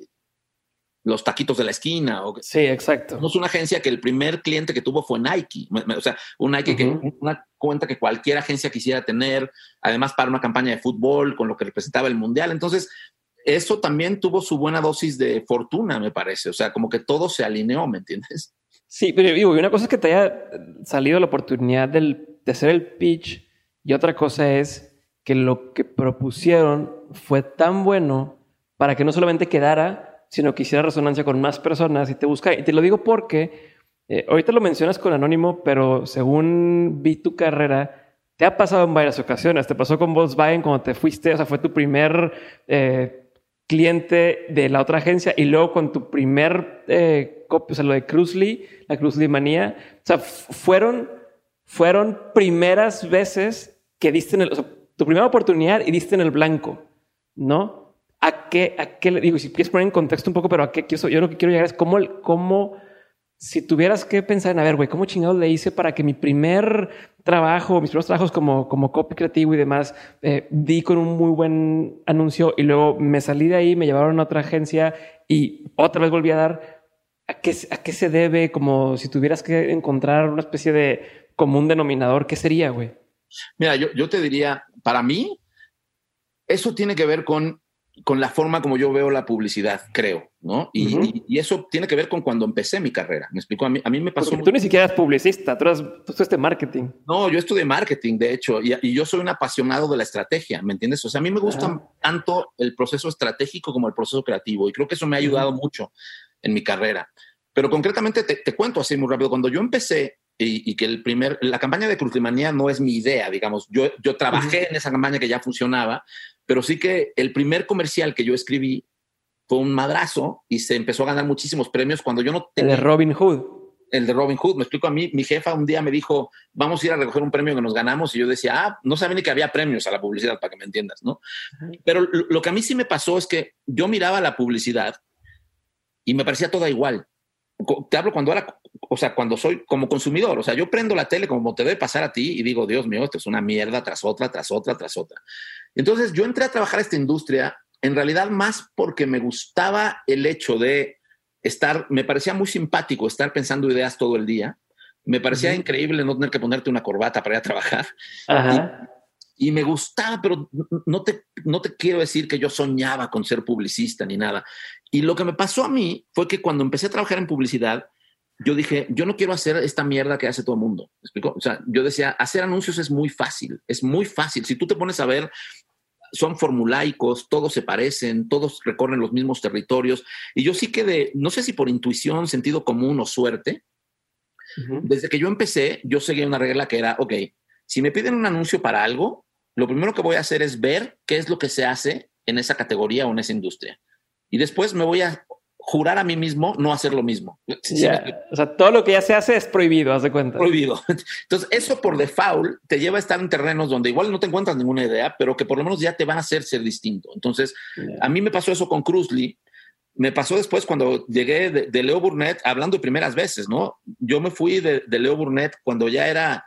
los taquitos de la esquina. O, sí, exacto. Es una agencia que el primer cliente que tuvo fue Nike. O sea, un Nike que una cuenta que cualquier agencia quisiera tener, además para una campaña de fútbol con lo que representaba el mundial. Entonces, eso también tuvo su buena dosis de fortuna, me parece. O sea, como que todo se alineó, ¿me entiendes? Sí, pero digo, una cosa es que te haya salido la oportunidad del, de hacer el pitch y otra cosa es que lo que propusieron fue tan bueno para que no solamente quedara, sino que hiciera resonancia con más personas y te busca. Y te lo digo porque eh, ahorita lo mencionas con Anónimo, pero según vi tu carrera, te ha pasado en varias ocasiones. Te pasó con Volkswagen cuando te fuiste, o sea, fue tu primer eh, cliente de la otra agencia y luego con tu primer eh, o sea, lo de Cruzly, la Cruzly manía, o sea, fueron, fueron primeras veces que diste en el, o sea, tu primera oportunidad y diste en el blanco. ¿no? ¿A qué, a qué le digo? Si quieres poner en contexto un poco, pero a qué quiero, yo lo que quiero llegar es cómo, cómo si tuvieras que pensar en, a ver, güey, ¿cómo chingados le hice para que mi primer trabajo, mis primeros trabajos como, como copy creativo y demás, eh, di con un muy buen anuncio y luego me salí de ahí, me llevaron a otra agencia y otra vez volví a dar? ¿A qué, a qué se debe? Como si tuvieras que encontrar una especie de común denominador, ¿qué sería, güey? Mira, yo, yo te diría, para mí, eso tiene que ver con con la forma como yo veo la publicidad, creo, ¿no? Y, eso tiene que ver con cuando empecé mi carrera. Me explico, a mí, a mí me pasó. Porque tú ni siquiera eres publicista, tú, eres, tú estudiaste marketing. No, yo estudié marketing, de hecho, y, yo soy un apasionado de la estrategia, ¿me entiendes? O sea, a mí me gusta tanto el proceso estratégico como el proceso creativo, y creo que eso me ha ayudado mucho en mi carrera. Pero concretamente te, cuento así muy rápido. Cuando yo empecé y, que el primer, la campaña de Cruzlimanía no es mi idea, digamos. Yo, yo trabajé en esa campaña que ya funcionaba, pero sí que el primer comercial que yo escribí fue un madrazo y se empezó a ganar muchísimos premios cuando yo no tenía... El de Robin Hood. El de Robin Hood. Me explico a mí, mi jefa un día me dijo, vamos a ir a recoger un premio que nos ganamos y yo decía, ah, no sabía ni que había premios a la publicidad, para que me entiendas, ¿no? Pero lo que a mí sí me pasó es que yo miraba la publicidad y me parecía toda igual te hablo cuando era, o sea, cuando soy como consumidor, o sea, yo prendo la tele como te debe pasar a ti y digo, Dios mío, esto es una mierda tras otra, tras otra, tras otra. Entonces yo entré a trabajar a esta industria en realidad más porque me gustaba el hecho de estar, me parecía muy simpático estar pensando ideas todo el día. Me parecía increíble no tener que ponerte una corbata para ir a trabajar. Ajá y me gustaba, pero no te, no te quiero decir que yo soñaba con ser publicista ni nada. Y lo que me pasó a mí fue que cuando empecé a trabajar en publicidad, yo dije, yo no quiero hacer esta mierda que hace todo el mundo. ¿Me explico? O sea, yo decía, hacer anuncios es muy fácil, es muy fácil. Si tú te pones a ver, son formulaicos, todos se parecen, todos recorren los mismos territorios. Y yo sí que de, no sé si por intuición, sentido común o suerte, desde que yo empecé, yo seguía una regla que era, ok, si me piden un anuncio para algo, lo primero que voy a hacer es ver qué es lo que se hace en esa categoría o en esa industria. Y después me voy a jurar a mí mismo no hacer lo mismo. o sea, todo lo que ya se hace es prohibido, haz de cuenta. Prohibido. Entonces, eso por default te lleva a estar en terrenos donde igual no te encuentras ninguna idea, pero que por lo menos ya te van a hacer ser distinto. Entonces, a mí me pasó eso con Cruzly. Me pasó después cuando llegué de, Leo Burnett, hablando de primeras veces, ¿no? Yo me fui de, de Leo Burnett cuando ya era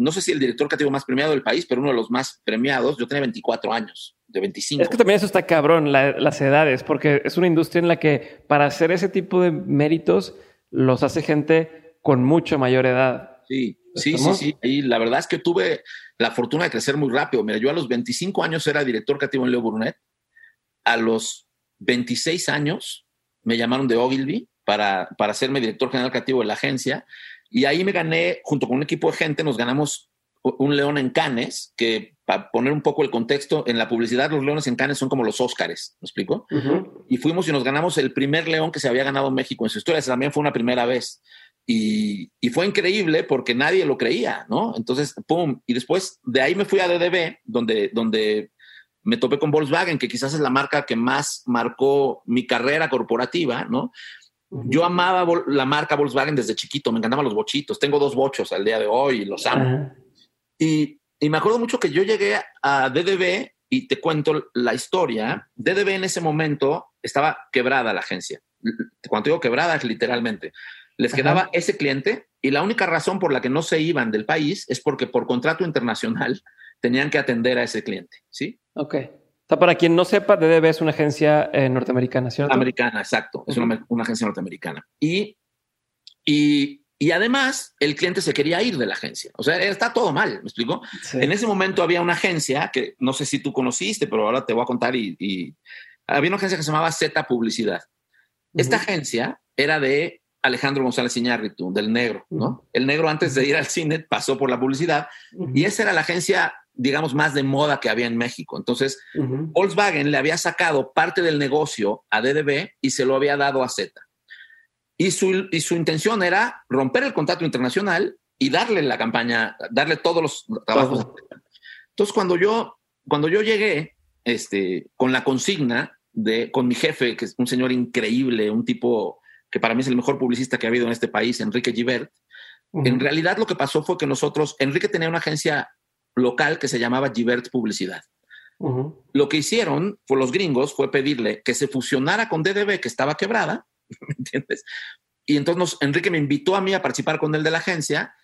no sé si el director creativo más premiado del país, pero uno de los más premiados. Yo tenía 24 años, de 25. Es que también eso está cabrón, las edades, porque es una industria en la que para hacer ese tipo de méritos los hace gente con mucha mayor edad. Sí, sí, sí, sí. Y la verdad es que tuve la fortuna de crecer muy rápido. Mira, yo a los 25 años era director creativo en Leo Burnett. A los 26 años me llamaron de Ogilvy para, para hacerme director general creativo de la agencia y ahí me gané, junto con un equipo de gente, nos ganamos un león en Cannes, que para poner un poco el contexto, en la publicidad los leones en Cannes son como los Óscares, ¿me explico? Y fuimos y nos ganamos el primer león que se había ganado en México en su historia, Esa también fue una primera vez. Y, y, fue increíble porque nadie lo creía, ¿no? Entonces, ¡pum! Y después de ahí me fui a DDB, donde, donde me topé con Volkswagen, que quizás es la marca que más marcó mi carrera corporativa, ¿no? Yo amaba la marca Volkswagen desde chiquito, me encantaban los bochitos. Tengo dos bochos al día de hoy y los amo. Y, me acuerdo mucho que yo llegué a DDB y te cuento la historia. DDB en ese momento estaba quebrada la agencia. Cuando digo quebrada es literalmente. Les quedaba ese cliente y la única razón por la que no se iban del país es porque por contrato internacional tenían que atender a ese cliente, ¿sí? Ok para quien no sepa, DDB es una agencia eh, norteamericana, ¿cierto? Americana, exacto. Es una, agencia norteamericana. Y, y, y, además, el cliente se quería ir de la agencia. O sea, está todo mal, ¿me explico? En ese momento había una agencia que no sé si tú conociste, pero ahora te voy a contar. Y, había una agencia que se llamaba Z Publicidad. Esta agencia era de Alejandro González Iñárritu, del negro, ¿no? El negro antes de ir al cine pasó por la publicidad y esa era la agencia digamos, más de moda que había en México. Entonces, Volkswagen le había sacado parte del negocio a DDB y se lo había dado a Z. Y su, y su intención era romper el contrato internacional y darle la campaña, darle todos los trabajos. Entonces, cuando yo, cuando yo llegué este, con la consigna de, con mi jefe, que es un señor increíble, un tipo que para mí es el mejor publicista que ha habido en este país, Enrique Givert, en realidad lo que pasó fue que nosotros, Enrique tenía una agencia local que se llamaba Givert Publicidad. Lo que hicieron por los gringos fue pedirle que se fusionara con DDB, que estaba quebrada, ¿me entiendes? Y entonces Enrique me invitó a mí a participar con él de la agencia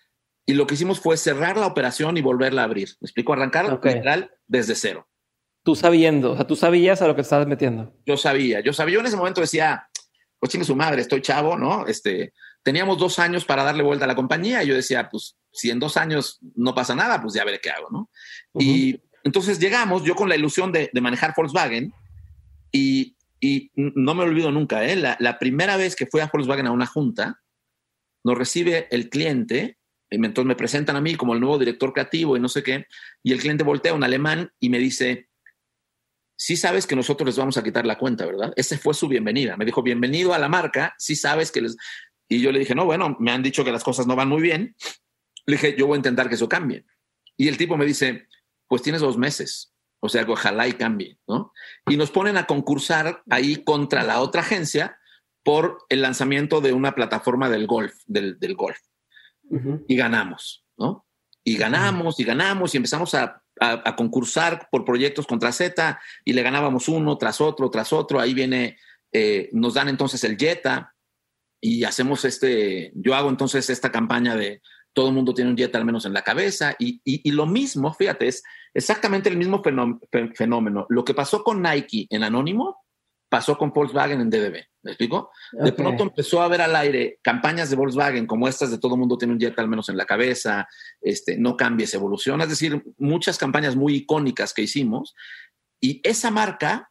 y lo que hicimos fue cerrar la operación y volverla a abrir. ¿Me explico? Arrancar literal desde cero. Tú sabiendo, o sea, tú sabías a lo que estabas metiendo. Yo sabía, yo sabía. Yo en ese momento decía, pues chingue su madre, estoy chavo, ¿no? Este, teníamos dos años para darle vuelta a la compañía y yo decía, pues si en dos años no pasa nada, pues ya veré qué hago, ¿no? Y entonces llegamos, yo con la ilusión de, manejar Volkswagen y, no me olvido nunca, ¿eh? La, la, primera vez que fui a Volkswagen a una junta, nos recibe el cliente, y entonces me presentan a mí como el nuevo director creativo y no sé qué, y el cliente voltea, un alemán, y me dice, sí sabes que nosotros les vamos a quitar la cuenta, ¿verdad? Esa fue su bienvenida. Me dijo, bienvenido a la marca, sí sabes que les... Y yo le dije, no, bueno, me han dicho que las cosas no van muy bien. Le dije, yo voy a intentar que eso cambie. Y el tipo me dice, pues tienes dos meses. O sea, ojalá y cambie, ¿no? Y nos ponen a concursar ahí contra la otra agencia por el lanzamiento de una plataforma del golf, del, golf. Y ganamos, ¿no? Y ganamos y ganamos y empezamos a, concursar por proyectos contra Z y le ganábamos uno tras otro, tras otro. Ahí viene, eh, nos dan entonces el Jetta y hacemos este, yo hago entonces esta campaña de todo el mundo tiene un jet al menos en la cabeza y, y, lo mismo, fíjate, es exactamente el mismo fenómeno. Lo que pasó con Nike en Anónimo pasó con Volkswagen en DDB. ¿Me explico? De pronto empezó a ver al aire campañas de Volkswagen como estas de todo el mundo tiene un jet al menos en la cabeza, este, no cambies, evoluciona, es decir, muchas campañas muy icónicas que hicimos y esa marca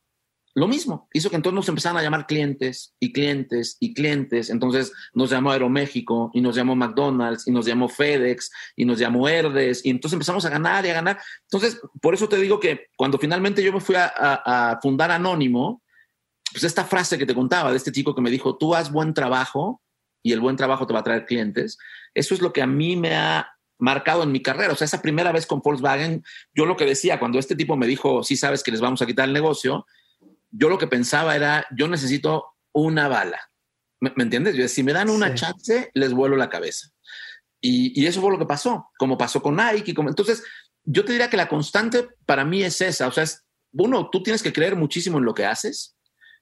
lo mismo, hizo que entonces nos empezaran a llamar clientes y clientes y clientes. Entonces nos llamó Aeroméxico y nos llamó McDonald's y nos llamó FedEx y nos llamó Herdes y entonces empezamos a ganar y a ganar. Entonces, por eso te digo que cuando finalmente yo me fui a, fundar Anónimo, pues esta frase que te contaba de este chico que me dijo, tú haz buen trabajo y el buen trabajo te va a traer clientes, eso es lo que a mí me ha marcado en mi carrera. O sea, esa primera vez con Volkswagen, yo lo que decía, cuando este tipo me dijo, sí sabes que les vamos a quitar el negocio, yo lo que pensaba era, yo necesito una bala. ¿Me, entiendes? Yo, si me dan una chance, les vuelo la cabeza. Y, eso fue lo que pasó, como pasó con Nike. Como, entonces, yo te diría que la constante para mí es esa. O sea, es, uno, tú tienes que creer muchísimo en lo que haces,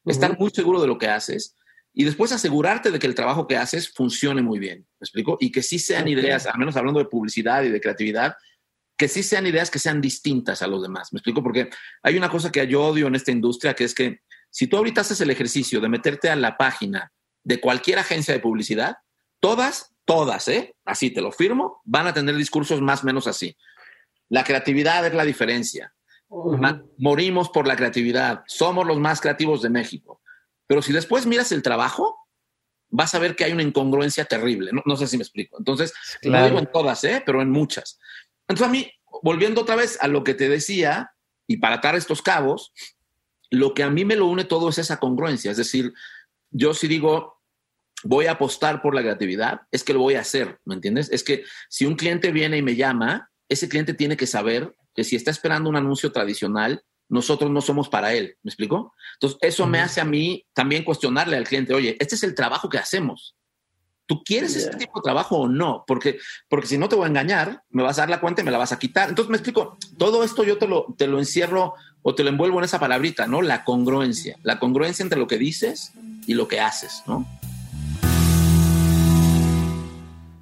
estar muy seguro de lo que haces y después asegurarte de que el trabajo que haces funcione muy bien. ¿Me explico? Y que sí sean ideas, al menos hablando de publicidad y de creatividad, que sí sean ideas que sean distintas a los demás. ¿Me explico? Porque hay una cosa que yo odio en esta industria, que es que si tú ahorita haces el ejercicio de meterte a la página de cualquier agencia de publicidad, todas, todas, ¿eh? así te lo firmo, van a tener discursos más o menos así. La creatividad es la diferencia. Morimos por la creatividad. Somos los más creativos de México. Pero si después miras el trabajo, vas a ver que hay una incongruencia terrible. No, sé si me explico. Entonces, no digo en todas, ¿eh? pero en muchas. Entonces a mí, volviendo otra vez a lo que te decía, y para atar estos cabos, lo que a mí me lo une todo es esa congruencia. Es decir, yo si digo, voy a apostar por la creatividad, es que lo voy a hacer, ¿me entiendes? Es que si un cliente viene y me llama, ese cliente tiene que saber que si está esperando un anuncio tradicional, nosotros no somos para él, ¿me explico? Entonces, eso me hace a mí también cuestionarle al cliente, oye, este es el trabajo que hacemos. ¿Tú quieres este tipo de trabajo o no? Porque, porque si no te voy a engañar, me vas a dar la cuenta y me la vas a quitar. Entonces me explico, todo esto yo te lo, te lo encierro o te lo envuelvo en esa palabrita, ¿no? La congruencia, la congruencia entre lo que dices y lo que haces, ¿no?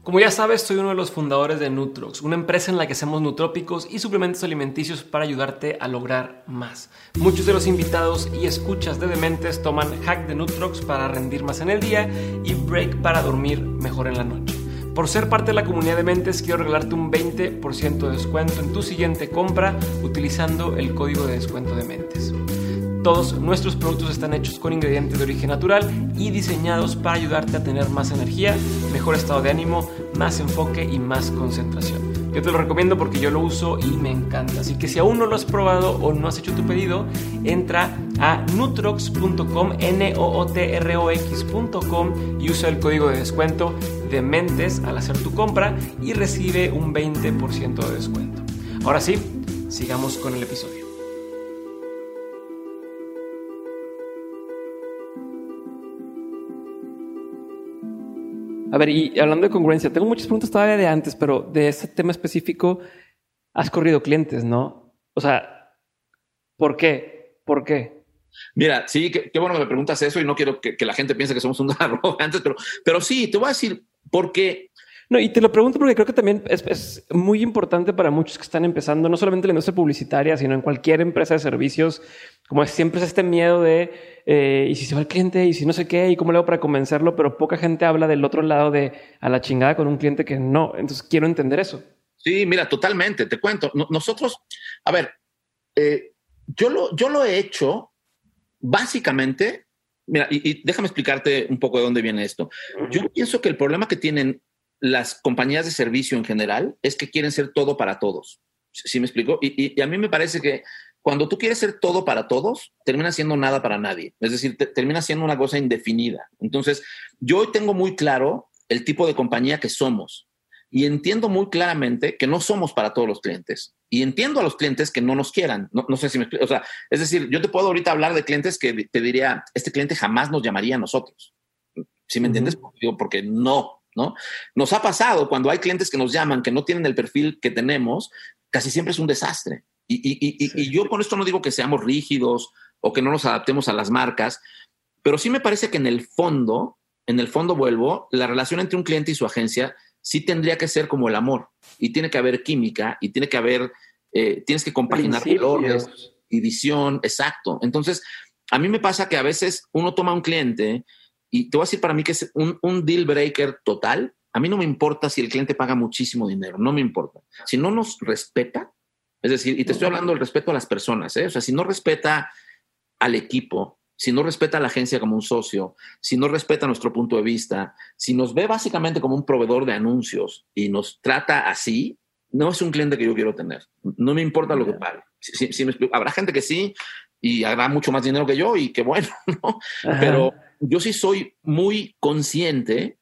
Como ya sabes, soy uno de los fundadores de Nutrox, una empresa en la que hacemos nutrópicos y suplementos alimenticios para ayudarte a lograr más. Muchos de los invitados y escuchas de Dementes toman hack de Nutrox para rendir más en el día y break para dormir mejor en la noche. Por ser parte de la comunidad de mentes, quiero regalarte un 20% de descuento en tu siguiente compra utilizando el código de descuento de mentes. Todos nuestros productos están hechos con ingredientes de origen natural y diseñados para ayudarte a tener más energía, mejor estado de ánimo, más enfoque y más concentración. Yo te lo recomiendo porque yo lo uso y me encanta. Así que si aún no lo has probado o no has hecho tu pedido, entra a nutrox.com, n o o t r o x.com y usa el código de descuento de mentes al hacer tu compra y recibe un 20% de descuento. Ahora sí, sigamos con el episodio. A ver, y hablando de congruencia, tengo muchas preguntas todavía de antes, pero de ese tema específico, has corrido clientes, ¿no? O sea, ¿Por qué? ¿Por qué? Mira, sí, qué, bueno que me preguntas eso y no quiero que, la gente piense que somos un arrogantes, pero, pero sí, te voy a decir por qué. No, y te lo pregunto porque creo que también es, muy importante para muchos que están empezando, no solamente en la industria publicitaria, sino en cualquier empresa de servicios, como siempre es este miedo de, eh, y si se va el cliente, y si no sé qué, y cómo le hago para convencerlo, pero poca gente habla del otro lado de a la chingada con un cliente que no. Entonces quiero entender eso. Sí, mira, totalmente, te cuento. nosotros, a ver, eh, yo, lo, yo lo he hecho básicamente, mira, y, déjame explicarte un poco de dónde viene esto. Yo pienso que el problema que tienen las compañías de servicio en general es que quieren ser todo para todos. ¿Sí me explico? Y, a mí me parece que cuando tú quieres ser todo para todos, termina siendo nada para nadie. Es decir, termina siendo una cosa indefinida. Entonces, yo hoy tengo muy claro el tipo de compañía que somos y entiendo muy claramente que no somos para todos los clientes. Y entiendo a los clientes que no nos quieran. No, sé si me explico. O sea, es decir, yo te puedo ahorita hablar de clientes que te diría, este cliente jamás nos llamaría a nosotros. ¿Sí me entiendes? porque no, ¿no? Nos ha pasado cuando hay clientes que nos llaman, que no tienen el perfil que tenemos, casi siempre es un desastre. Y, y yo con esto no digo que seamos rígidos o que no nos adaptemos a las marcas, pero sí me parece que en el fondo, en el fondo vuelvo, la relación entre un cliente y su agencia sí tendría que ser como el amor y tiene que haber química y tiene que haber, eh, tienes que compaginar valores y visión, exacto. Entonces, a mí me pasa que a veces uno toma un cliente y te voy a decir para mí que es un, un deal breaker total. A mí no me importa si el cliente paga muchísimo dinero, no me importa. Si no nos respeta, es decir, y te estoy hablando del respeto a las personas, ¿eh? o sea, si no respeta al equipo, si no respeta a la agencia como un socio, si no respeta nuestro punto de vista, si nos ve básicamente como un proveedor de anuncios y nos trata así, no es un cliente que yo quiero tener. No me importa lo que pague. Habrá gente que sí y habrá mucho más dinero que yo y qué bueno, ¿no? Pero yo sí soy muy consciente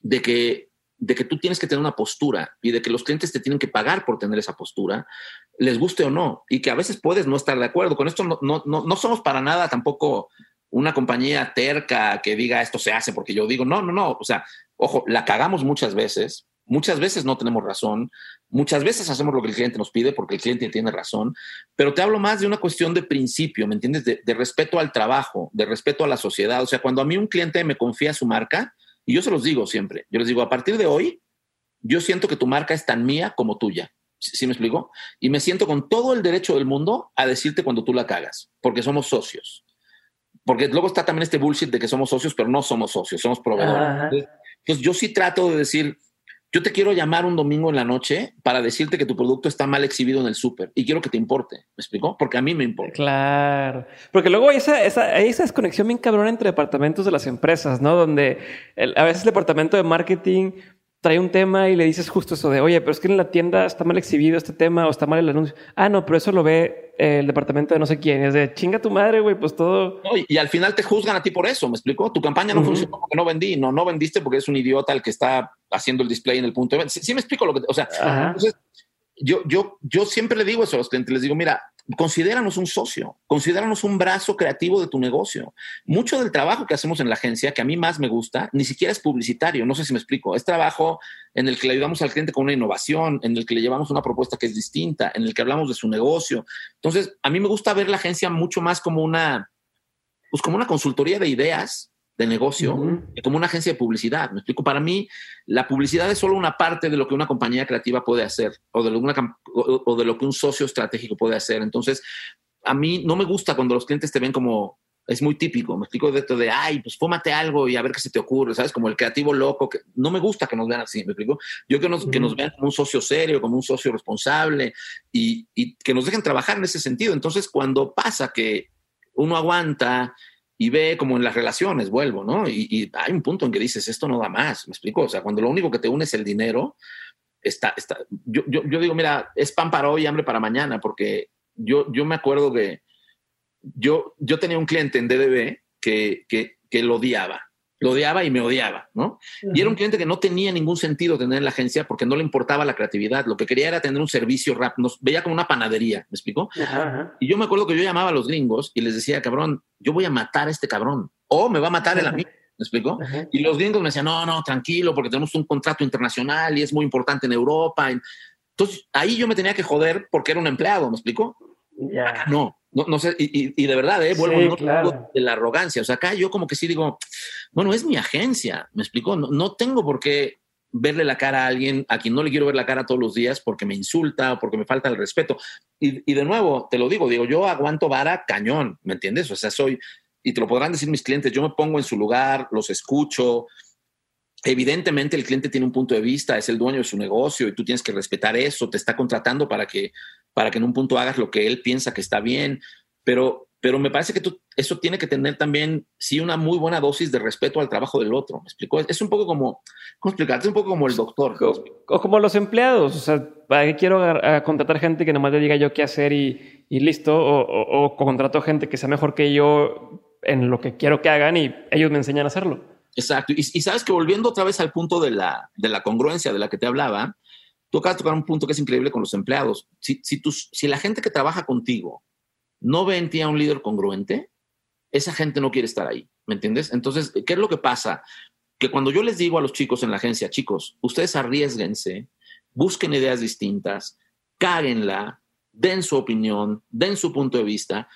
de que de que tú tienes que tener una postura y de que los clientes te tienen que pagar por tener esa postura, les guste o no, y que a veces puedes no estar de acuerdo. Con esto no, no, no, somos para nada tampoco una compañía terca que diga esto se hace porque yo digo, no, no, no, o sea, ojo, la cagamos muchas veces, muchas veces no tenemos razón, muchas veces hacemos lo que el cliente nos pide porque el cliente tiene razón, pero te hablo más de una cuestión de principio, ¿me entiendes? De, de respeto al trabajo, de respeto a la sociedad. O sea, cuando a mí un cliente me confía su marca, y yo se los digo siempre, yo les digo, a partir de hoy, yo siento que tu marca es tan mía como tuya. ¿Sí, me explico? Y me siento con todo el derecho del mundo a decirte cuando tú la cagas, porque somos socios. Porque luego está también este bullshit de que somos socios, pero no somos socios, somos proveedores. Entonces, yo sí trato de decir, yo te quiero llamar un domingo en la noche para decirte que tu producto está mal exhibido en el súper y quiero que te importe. ¿Me explicó? Porque a mí me importa. Claro. Porque luego hay esa, esa, esa desconexión bien cabrona entre departamentos de las empresas, ¿no? Donde a veces el departamento de marketing trae un tema y le dices justo eso de, oye, pero es que en la tienda está mal exhibido este tema o está mal el anuncio. Ah, no, pero eso lo ve el departamento de no sé quién. es de chinga tu madre, güey, pues todo. y, al final te juzgan a ti por eso, ¿me explico? Tu campaña no funcionó porque no vendí. No, no vendiste porque es un idiota el que está haciendo el display en el punto de venta. Sí, me explico lo que, o sea, entonces yo, yo, yo siempre le digo eso a los clientes, les digo, mira, considéranos un socio, considéranos un brazo creativo de tu negocio. Mucho del trabajo que hacemos en la agencia, que a mí más me gusta, ni siquiera es publicitario, no sé si me explico, es trabajo en el que le ayudamos al cliente con una innovación, en el que le llevamos una propuesta que es distinta, en el que hablamos de su negocio. Entonces, a mí me gusta ver la agencia mucho más como una, pues como una consultoría de ideas de negocio como una agencia de publicidad. Me explico, para mí la publicidad es solo una parte de lo que una compañía creativa puede hacer o de, o de lo que un socio estratégico puede hacer. Entonces, a mí no me gusta cuando los clientes te ven como, es muy típico, me explico de esto de, ay, pues fómate algo y a ver qué se te ocurre, ¿sabes? Como el creativo loco, que no me gusta que nos vean así, me explico. Yo que nos, que nos vean como un socio serio, como un socio responsable y, y que nos dejen trabajar en ese sentido. Entonces, cuando pasa que uno aguanta y ve como en las relaciones, vuelvo, ¿no? Y, hay un punto en que dices, esto no da más, ¿me explico? O sea, cuando lo único que te une es el dinero, está, está, yo, yo, digo, mira, es pan para hoy y hambre para mañana, porque yo, yo me acuerdo que yo, yo tenía un cliente en DDB que, que, que lo odiaba lo odiaba y me odiaba, ¿no? Y era un cliente que no tenía ningún sentido tener en la agencia porque no le importaba la creatividad, lo que quería era tener un servicio rápido, nos veía como una panadería, ¿me explicó? Y yo me acuerdo que yo llamaba a los gringos y les decía, cabrón, yo voy a matar a este cabrón, o me va a matar el amigo, ¿me explicó? Y los gringos me decían, no, no, tranquilo, porque tenemos un contrato internacional y es muy importante en Europa. Entonces, ahí yo me tenía que joder porque era un empleado, ¿me explicó? No, No, no sé, y, de verdad, ¿eh? vuelvo de la arrogancia. O sea, acá yo como que sí digo, bueno, es mi agencia, me explicó, no, no tengo por qué verle la cara a alguien a quien no le quiero ver la cara todos los días porque me insulta o porque me falta el respeto. Y, y, de nuevo, te lo digo, digo, yo aguanto vara cañón, ¿me entiendes? O sea, soy, y te lo podrán decir mis clientes, yo me pongo en su lugar, los escucho. Evidentemente el cliente tiene un punto de vista, es el dueño de su negocio y tú tienes que respetar eso, te está contratando para que, para que en un punto hagas lo que él piensa que está bien, pero, pero me parece que tú, eso tiene que tener también, sí, una muy buena dosis de respeto al trabajo del otro. ¿Me explico? Es un poco como, ¿cómo explicarte? Es un poco como el doctor. O, como los empleados. O sea, ¿para qué quiero contratar gente que nomás le diga yo qué hacer y, y listo? O, o, o contrato gente que sea mejor que yo en lo que quiero que hagan y ellos me enseñan a hacerlo. Exacto. Y, sabes que volviendo otra vez al punto de la, de la congruencia de la que te hablaba, tú acabas de tocar un punto que es increíble con los empleados. Si, si, si la gente que trabaja contigo no ve en ti a un líder congruente, esa gente no quiere estar ahí. ¿Me entiendes? Entonces, ¿qué es lo que pasa? Que cuando yo les digo a los chicos en la agencia, chicos, ustedes arriesguense, busquen ideas distintas, cáguenla, den su opinión, den su punto de vista,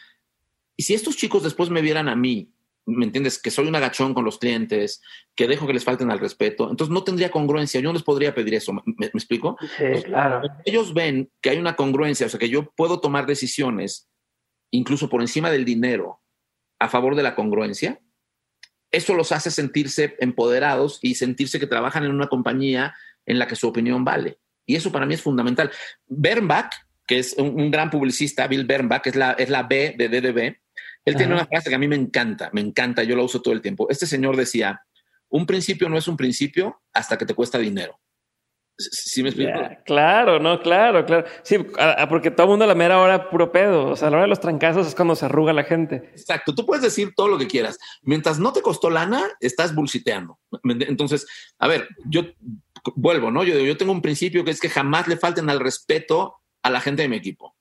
y si estos chicos después me vieran a mí, ¿me entiendes? Que soy un agachón con los clientes, que dejo que les falten al respeto, entonces no tendría congruencia. Yo no les podría pedir eso. ¿Me, explico? Sí, claro. Ellos ven que hay una congruencia, o sea, que yo puedo tomar decisiones, incluso por encima del dinero, a favor de la congruencia. Eso los hace sentirse empoderados y sentirse que trabajan en una compañía en la que su opinión vale. Y eso para mí es fundamental. Bernbach, que es un, gran publicista, Bill Bernbach, es la, es la B de DDB, él tiene una frase que a mí me encanta, me encanta, yo la uso todo el tiempo. Este señor decía, un principio no es un principio hasta que te cuesta dinero. ¿Sí me explico? claro, no, claro, claro. Sí, porque todo el mundo a la mera hora puro pedo. O sea, a la hora de los trancazos es cuando se arruga la gente. Exacto. Tú puedes decir todo lo que quieras. Mientras no te costó lana, estás bullsiteando. Entonces, a ver, yo vuelvo, ¿no? Yo, yo tengo un principio que es que jamás le falten al respeto a la gente de mi equipo.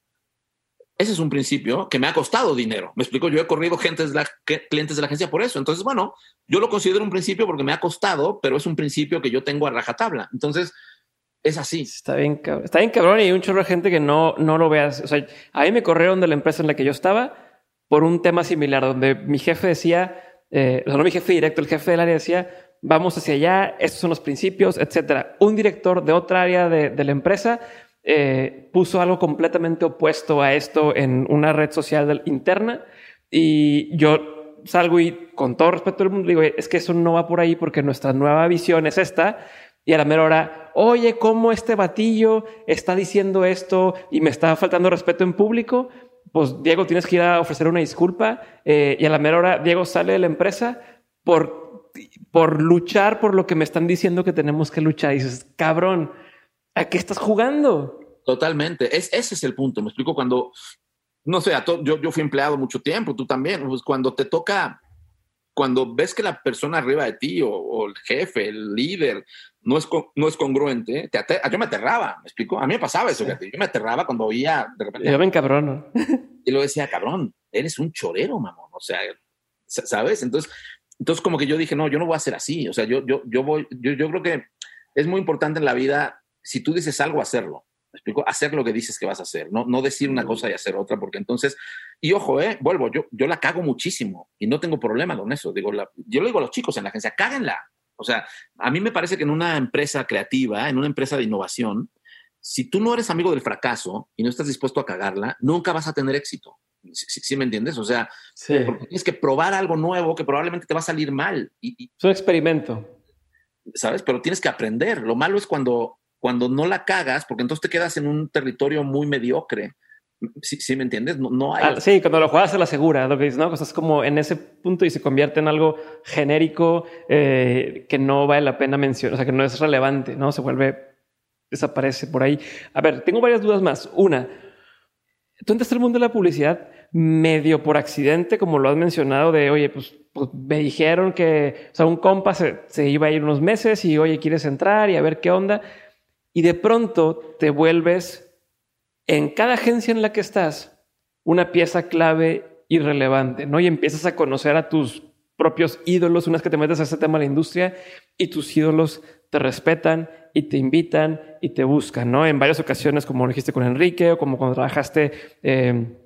Ese es un principio que me ha costado dinero. Me explico, yo he corrido clientes de la agencia por eso. Entonces, bueno, yo lo considero un principio porque me ha costado, pero es un principio que yo tengo a rajatabla. Entonces, es así. Está bien. Está bien cabrón y hay un chorro de gente que no, no lo veas. O sea, a mí me corrieron de la empresa en la que yo estaba por un tema similar, donde mi jefe decía, eh, no mi jefe directo, el jefe del área decía, vamos hacia allá, estos son los principios, etcétera. Un director de otra área de la empresa eh, puso algo completamente opuesto a esto en una red social interna y yo salgo y con todo respeto al mundo digo, es que eso no va por ahí porque nuestra nueva visión es esta y a la mera hora, oye, ¿cómo este batillo está diciendo esto y me está faltando respeto en público? Pues Diego, tienes que ir a ofrecer una disculpa eh, y a la mera hora Diego sale de la empresa por, por luchar por lo que me están diciendo que tenemos que luchar. Y dices, cabrón, ¿A qué estás jugando? Totalmente. Es, ese es el punto. Me explico cuando, no sé, yo, yo fui empleado mucho tiempo, tú también. Pues cuando te toca, cuando ves que la persona arriba de ti o, el jefe, el líder, no es, no es congruente, te yo me aterraba, ¿me explico? A mí me pasaba eso, yo me aterraba cuando oía de repente. Yo me cabrón. Y lo decía, cabrón, eres un chorero, mamón. O sea, ¿sabes? Entonces, entonces como que yo dije, no, yo no voy a ser así. O sea, yo, yo, yo voy, yo, yo creo que es muy importante en la vida si tú dices algo, hacerlo. ¿Me explico? Hacer lo que dices que vas a hacer, no, no decir una cosa y hacer otra, porque entonces, y ojo, eh, vuelvo, yo, yo la cago muchísimo y no tengo problema con eso. Digo, yo le digo a los chicos en la agencia, cáguenla. O sea, a mí me parece que en una empresa creativa, en una empresa de innovación, si tú no eres amigo del fracaso y no estás dispuesto a cagarla, nunca vas a tener éxito. ¿Sí, me entiendes? O sea, tienes que probar algo nuevo que probablemente te va a salir mal. Y, es un experimento. ¿Sabes? Pero tienes que aprender. Lo malo es cuando cuando no la cagas, porque entonces te quedas en un territorio muy mediocre. ¿Sí, me entiendes? No, hay... Ah, sí, cuando lo juegas se la asegura, lo que dices, ¿no? Pues es como en ese punto y se convierte en algo genérico eh, que no vale la pena mencionar, o sea, que no es relevante, ¿no? Se vuelve, desaparece por ahí. A ver, tengo varias dudas más. Una, tú entras al mundo de la publicidad medio por accidente, como lo has mencionado, de, oye, pues, pues me dijeron que, o sea, un compa se, se iba a ir unos meses y, oye, ¿quieres entrar y a ver qué onda? Y de pronto te vuelves en cada agencia en la que estás una pieza clave y relevante, ¿no? Y empiezas a conocer a tus propios ídolos, unas que te metes a ese tema de la industria y tus ídolos te respetan y te invitan y te buscan, ¿no? En varias ocasiones, como dijiste con Enrique o como cuando trabajaste eh,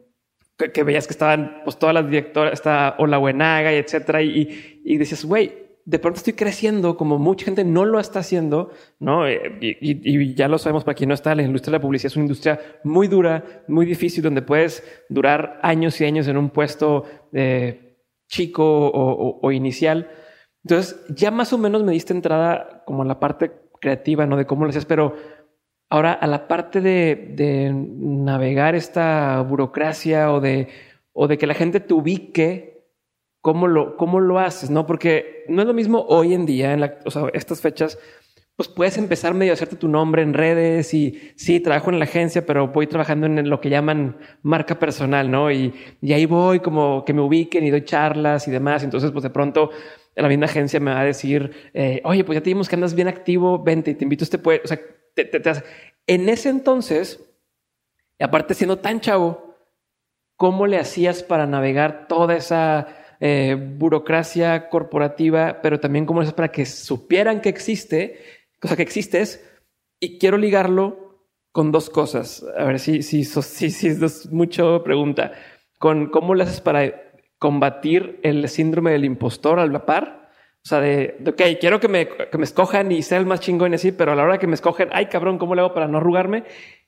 que, veías que estaban pues todas las directoras, está Ola Buenaga y etcétera, y, y, decías, güey, de pronto estoy creciendo como mucha gente no lo está haciendo, ¿no? Eh, y, ya lo sabemos para quien no está, la industria de la publicidad es una industria muy dura, muy difícil, donde puedes durar años y años en un puesto eh, chico o, inicial. Entonces, ya más o menos me diste entrada como a la parte creativa, ¿no? De cómo lo hacías, pero Ahora, a la parte de, navegar esta burocracia o de, o de que la gente te ubique, ¿cómo lo, cómo lo haces? ¿no? Porque no es lo mismo hoy en día, en estas fechas, pues puedes empezar medio a hacerte tu nombre en redes y sí, trabajo en la agencia, pero voy trabajando en lo que llaman marca personal, ¿no? Y, y ahí voy como que me ubiquen y doy charlas y demás. Entonces, pues de pronto la misma agencia me va a decir, eh, oye, pues ya te vimos que andas bien activo, vente y te invito a este pueblo. En ese entonces, aparte siendo tan chavo, ¿cómo le hacías para navegar toda esa eh, burocracia corporativa, pero también le hacías para que supieran que existe, cosa que existes? Y quiero ligarlo con dos cosas. A ver si, si, si, si es mucho pregunta. Con cómo le haces para combatir el síndrome del impostor al la par o sea, de, ok, quiero que me, que me escojan y sea el más chingón y así, pero a la hora que me escogen, ay cabrón, ¿cómo le hago para no arrugarme?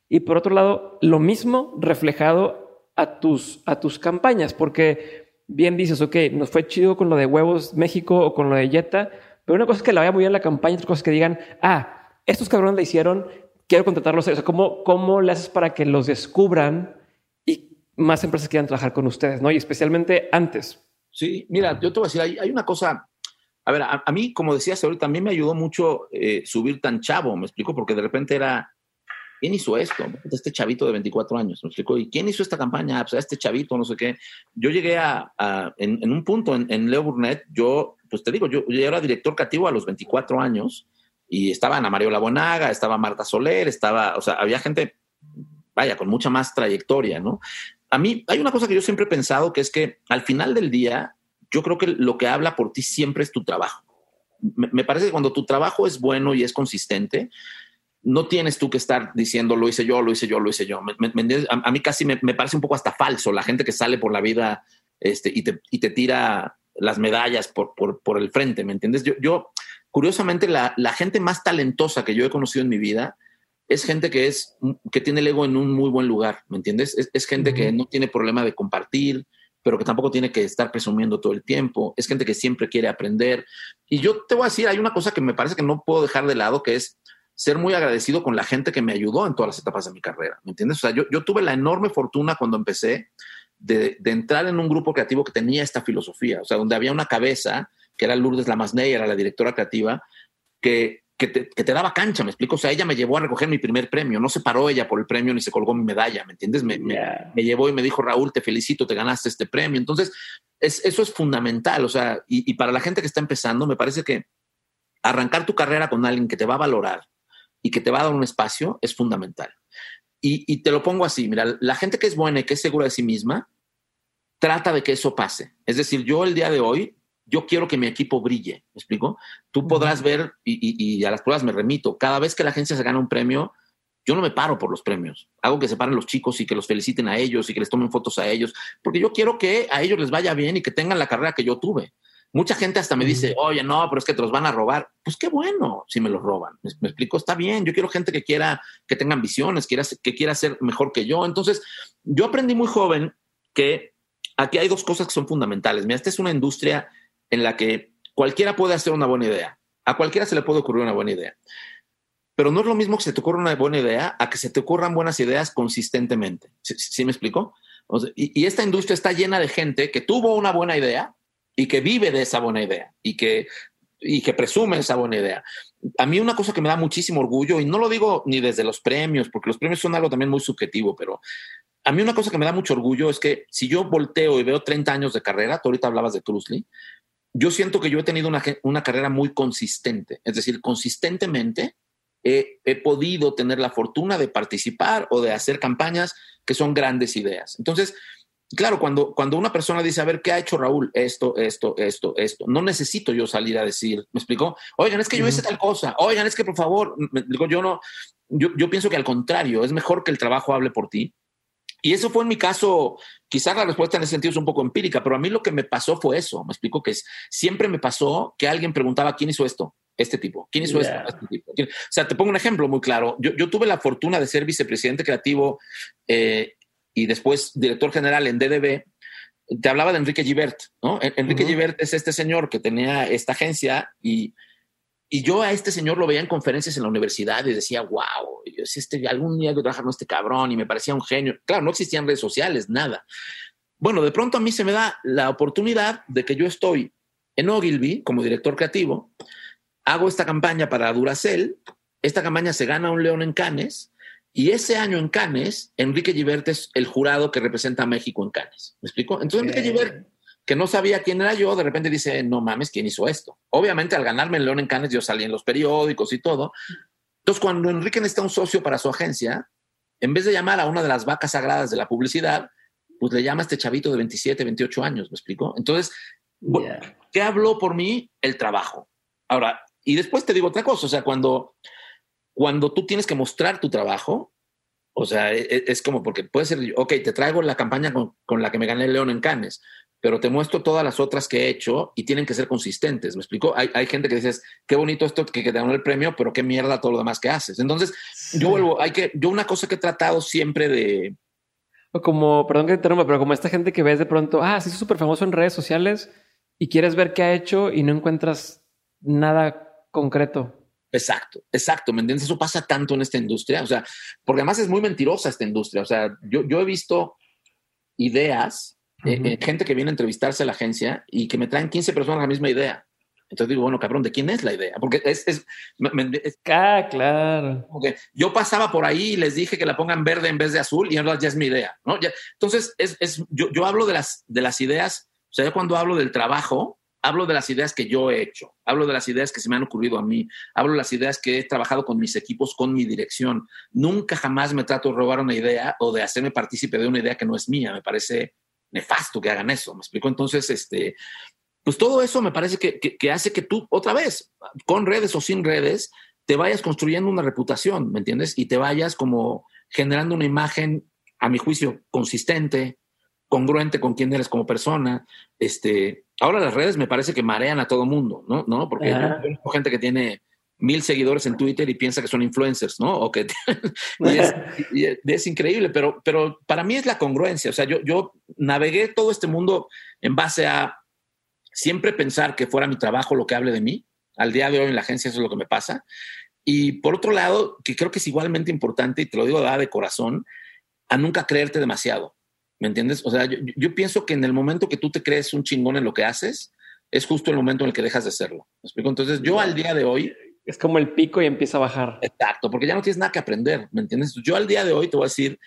Y por otro lado, lo mismo reflejado a tus, a tus campañas, porque bien dices, ok, nos fue chido con lo de Huevos México o con lo de Jetta, pero una cosa es que la vaya muy bien la campaña, otra cosa es que digan, ah, estos cabrones la hicieron, quiero contratarlos. O sea, ¿cómo, ¿cómo le haces para que los descubran y más empresas quieran trabajar con ustedes, ¿no? Y especialmente antes. Sí, mira, yo te voy a decir, hay, una cosa a ver, a, mí, como decías ahorita, también me ayudó mucho eh, subir tan chavo, me explico, porque de repente era, ¿quién hizo esto? Este chavito de 24 años, me explico, ¿y quién hizo esta campaña? Pues este chavito, no sé qué. Yo llegué a, en, un punto en, Leo Burnett, yo, pues te digo, yo, era director creativo a los 24 años y estaba Ana María Labonaga, estaba Marta Soler, estaba, o sea, había gente, vaya, con mucha más trayectoria, ¿no? A mí hay una cosa que yo siempre he pensado, que es que al final del día, yo creo que lo que habla por ti siempre es tu trabajo. Me, parece que cuando tu trabajo es bueno y es consistente, no tienes tú que estar diciendo lo hice yo, lo hice yo, lo hice yo. a, mí casi me, parece un poco hasta falso la gente que sale por la vida este, y, te, y te tira las medallas por, por, el frente, ¿me entiendes? Yo, yo curiosamente, la, la, gente más talentosa que yo he conocido en mi vida es gente que, es, que tiene el ego en un muy buen lugar, ¿me entiendes? Es, gente que no tiene problema de compartir, pero que tampoco tiene que estar presumiendo todo el tiempo. Es gente que siempre quiere aprender. Y yo te voy a decir, hay una cosa que me parece que no puedo dejar de lado, que es ser muy agradecido con la gente que me ayudó en todas las etapas de mi carrera. ¿Me entiendes? O sea, yo, yo tuve la enorme fortuna cuando empecé de, de, entrar en un grupo creativo que tenía esta filosofía, o sea, donde había una cabeza, que era Lourdes Lamasney, era la directora creativa, que que te, daba cancha, me explico. O sea, ella me llevó a recoger mi primer premio. No se paró ella por el premio ni se colgó mi medalla, ¿me entiendes? Me, llevó y me dijo, Raúl, te felicito, te ganaste este premio. Entonces, eso es fundamental. O sea, y, para la gente que está empezando, me parece que arrancar tu carrera con alguien que te va a valorar y que te va a dar un espacio es fundamental. Y, y te lo pongo así, mira, la gente que es buena y que es segura de sí misma, trata de que eso pase. Es decir, yo el día de hoy yo quiero que mi equipo brille, ¿me explico? Tú podrás ver, y, a las pruebas me remito, cada vez que la agencia se gana un premio, yo no me paro por los premios. Hago que se paren los chicos y que los feliciten a ellos y que les tomen fotos a ellos, porque yo quiero que a ellos les vaya bien y que tengan la carrera que yo tuve. Mucha gente hasta me dice, oye, no, pero es que te los van a robar. Pues qué bueno si me los roban. ¿Me, explico? Está bien. Yo quiero gente que quiera, que tenga ambiciones, quiera, que quiera ser mejor que yo. Entonces, yo aprendí muy joven que aquí hay dos cosas que son fundamentales. Mira, esta es una industria en la que cualquiera puede hacer una buena idea. A cualquiera se le puede ocurrir una buena idea. Pero no es lo mismo que se te ocurra una buena idea a que se te ocurran buenas ideas consistentemente. ¿Sí, me explico? y, esta industria está llena de gente que tuvo una buena idea y que vive de esa buena idea y que, y que presume esa buena idea. A mí una cosa que me da muchísimo orgullo, y no lo digo ni desde los premios, porque los premios son algo también muy subjetivo, pero a mí una cosa que me da mucho orgullo es que si yo volteo y veo 30 años de carrera, tú ahorita hablabas de Cruzly, yo siento que yo he tenido una, carrera muy consistente, es decir, consistentemente he, podido tener la fortuna de participar o de hacer campañas que son grandes ideas. Entonces, claro, cuando, cuando una persona dice, a ver, ¿qué ha hecho Raúl? Esto, esto, esto, esto. No necesito yo salir a decir, ¿me explicó? Oigan, es que yo hice tal cosa. Oigan, es que por favor, me digo, yo no, yo, yo pienso que al contrario, es mejor que el trabajo hable por ti Y eso fue en mi caso, quizás la respuesta en ese sentido es un poco empírica, pero a mí lo que me pasó fue eso. Me explico que es, siempre me pasó que alguien preguntaba, ¿quién hizo esto? Este tipo. ¿Quién hizo esto? Este tipo. O sea, te pongo un ejemplo muy claro. Yo, yo tuve la fortuna de ser vicepresidente creativo eh, y después director general en DDB. Te hablaba de Enrique Givert, ¿no? Enrique Givert es este señor que tenía esta agencia y y yo a este señor lo veía en conferencias en la universidad y decía, wow, yo, si este, algún día que trabajar con este cabrón y me parecía un genio. Claro, no existían redes sociales, nada. Bueno, de pronto a mí se me da la oportunidad de que yo estoy en Ogilvy como director creativo, hago esta campaña para Duracell, esta campaña se gana un león en Cannes y ese año en Cannes, Enrique Givert es el jurado que representa a México en Cannes. ¿Me explico? Entonces Enrique Givert que no sabía quién era yo, de repente dice, no mames, ¿quién hizo esto? Obviamente al ganarme el León en Canes yo salí en los periódicos y todo. Entonces cuando Enrique necesita un socio para su agencia, en vez de llamar a una de las vacas sagradas de la publicidad, pues le llama a este chavito de 27, 28 años, ¿me explico? Entonces, ¿qué habló por mí? El trabajo. Ahora, y después te digo otra cosa, o sea, cuando, cuando tú tienes que mostrar tu trabajo, o sea, es, e, es como porque puede ser, ok, te traigo la campaña con, con, la que me gané el León en Cannes, pero te muestro todas las otras que he hecho y tienen que ser consistentes. ¿Me explico? Hay, hay gente que dices, qué bonito esto que, te dan el premio, pero qué mierda todo lo demás que haces. Entonces, yo vuelvo, hay que, yo una cosa que he tratado siempre de... Como, perdón que te interrumpa, pero como esta gente que ves de pronto, ah, sí, es súper famoso en redes sociales y quieres ver qué ha hecho y no encuentras nada concreto. Exacto, exacto, ¿me entiendes? Eso pasa tanto en esta industria, o sea, porque además es muy mentirosa esta industria, o sea, yo, yo he visto ideas eh, eh, gente que viene a entrevistarse a la agencia y que me traen 15 personas la misma idea. Entonces digo, bueno, cabrón, ¿de quién es la idea? Porque es... es, ah, claro. yo pasaba por ahí y les dije que la pongan verde en vez de azul y ahora ya es mi idea, ¿no? Ya, entonces, es, es, yo, yo hablo de las, de las ideas, o sea, yo cuando hablo del trabajo, hablo de las ideas que yo he hecho, hablo de las ideas que se me han ocurrido a mí, hablo de las ideas que he trabajado con mis equipos, con mi dirección. Nunca jamás me trato de robar una idea o de hacerme partícipe de una idea que no es mía. Me parece nefasto que hagan eso. ¿Me explico? Entonces, este, pues todo eso me parece que, que, hace que tú, otra vez, con redes o sin redes, te vayas construyendo una reputación, ¿me entiendes? Y te vayas como generando una imagen, a mi juicio, consistente, congruente con quién eres como persona. Este, ahora las redes me parece que marean a todo mundo, ¿no? ¿No? Porque conozco gente que tiene mil seguidores en Twitter y piensa que son influencers, ¿no? O que y es, increíble, pero, pero para mí es la congruencia. O sea, yo, yo navegué todo este mundo en base a siempre pensar que fuera mi trabajo lo que hable de mí. Al día de hoy en la agencia eso es lo que me pasa. Y por otro lado, que creo que es igualmente importante, y te lo digo de corazón, a nunca creerte demasiado. ¿Me entiendes? O sea, yo, yo pienso que en el momento que tú te crees un chingón en lo que haces, es justo el momento en el que dejas de serlo. ¿Me explico? Entonces, yo al día de hoy es como el pico y empieza a bajar. Exacto, porque ya no tienes nada que aprender, ¿me entiendes? Yo al día de hoy te voy a decir,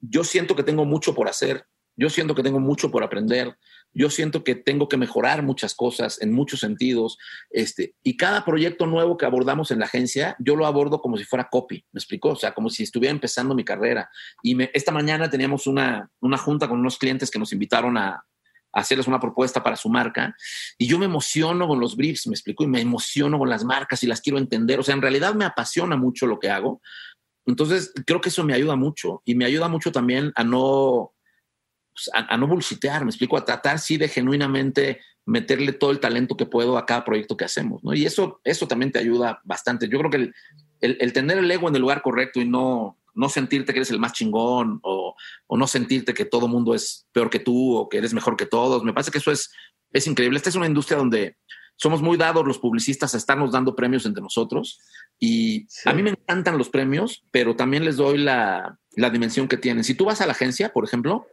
yo siento que tengo mucho por hacer, yo siento que tengo mucho por aprender, yo siento que tengo que mejorar muchas cosas en muchos sentidos, este, y cada proyecto nuevo que abordamos en la agencia, yo lo abordo como si fuera copy, ¿me explicó? O sea, como si estuviera empezando mi carrera. Y esta mañana teníamos una, una junta con unos clientes que nos invitaron a, hacerles una propuesta para su marca. Y yo me emociono con los briefs, me explico, y me emociono con las marcas y las quiero entender. O sea, en realidad me apasiona mucho lo que hago. Entonces, creo que eso me ayuda mucho y me ayuda mucho también a no, pues, a, no bullshitear, me explico, a tratar sí de genuinamente meterle todo el talento que puedo a cada proyecto que hacemos, ¿no? Y eso, eso también te ayuda bastante. Yo creo que el, el tener el ego en el lugar correcto y no, no sentirte que eres el más chingón o, no sentirte que todo mundo es peor que tú o que eres mejor que todos. Me parece que eso es, es increíble. Esta es una industria donde somos muy dados los publicistas a estarnos dando premios entre nosotros y a mí me encantan los premios, pero también les doy la, la dimensión que tienen. Si tú vas a la agencia, por ejemplo,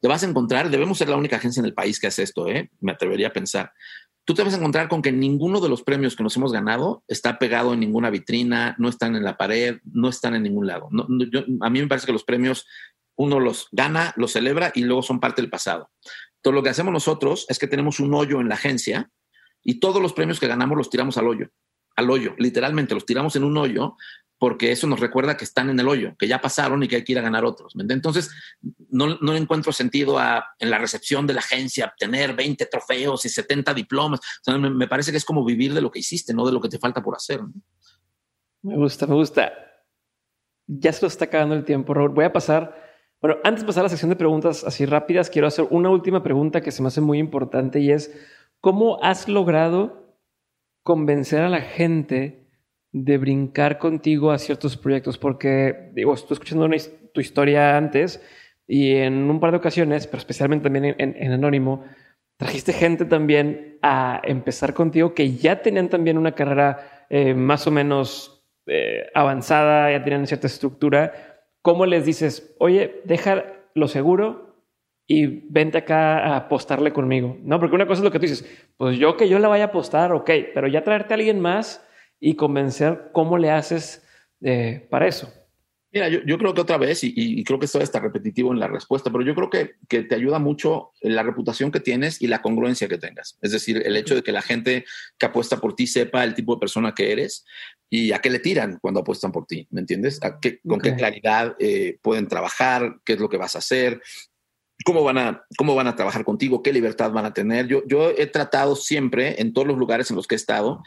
te vas a encontrar, debemos ser la única agencia en el país que hace esto, ¿eh? me atrevería a pensar tú te vas a encontrar con que ninguno de los premios que nos hemos ganado está pegado en ninguna vitrina, no están en la pared, no están en ningún lado. a mí me parece que los premios uno los gana, los celebra y luego son parte del pasado. Todo lo que hacemos nosotros es que tenemos un hoyo en la agencia y todos los premios que ganamos los tiramos al hoyo, al hoyo, literalmente los tiramos en un hoyo porque eso nos recuerda que están en el hoyo, que ya pasaron y que hay que ir a ganar otros. Entonces, no, no encuentro sentido a, en la recepción de la agencia obtener 20 trofeos y 70 diplomas. me, parece que es como vivir de lo que hiciste, no de lo que te falta por hacer. Me gusta, me gusta. Ya se nos está acabando el tiempo, Robert. Voy a pasar Bueno, antes de pasar a la sección de preguntas así rápidas, quiero hacer una última pregunta que se me hace muy importante y es, ¿cómo has logrado convencer a la gente de brincar contigo a ciertos proyectos? Porque, digo, estoy escuchando tu historia antes y en un par de ocasiones, pero especialmente también en, Anónimo, trajiste gente también a empezar contigo que ya tenían también una carrera eh, más o menos eh, avanzada, ya tenían cierta estructura ¿cómo les dices, oye, deja lo seguro y vente acá a apostarle conmigo? No, porque una cosa es lo que tú dices, pues yo que yo le vaya a apostar, ok, pero ya traerte a alguien más y convencer cómo le haces eh, para eso. Mira, yo, creo que otra vez, y, creo que esto está repetitivo en la respuesta, pero yo creo que, que, te ayuda mucho la reputación que tienes y la congruencia que tengas. Es decir, el hecho de que la gente que apuesta por ti sepa el tipo de persona que eres y a qué le tiran cuando apuestan por ti, ¿me entiendes? con qué claridad eh, pueden trabajar, qué es lo que vas a hacer, cómo van a, cómo van a trabajar contigo, qué libertad van a tener. Yo, yo he tratado siempre, en todos los lugares en los que he estado,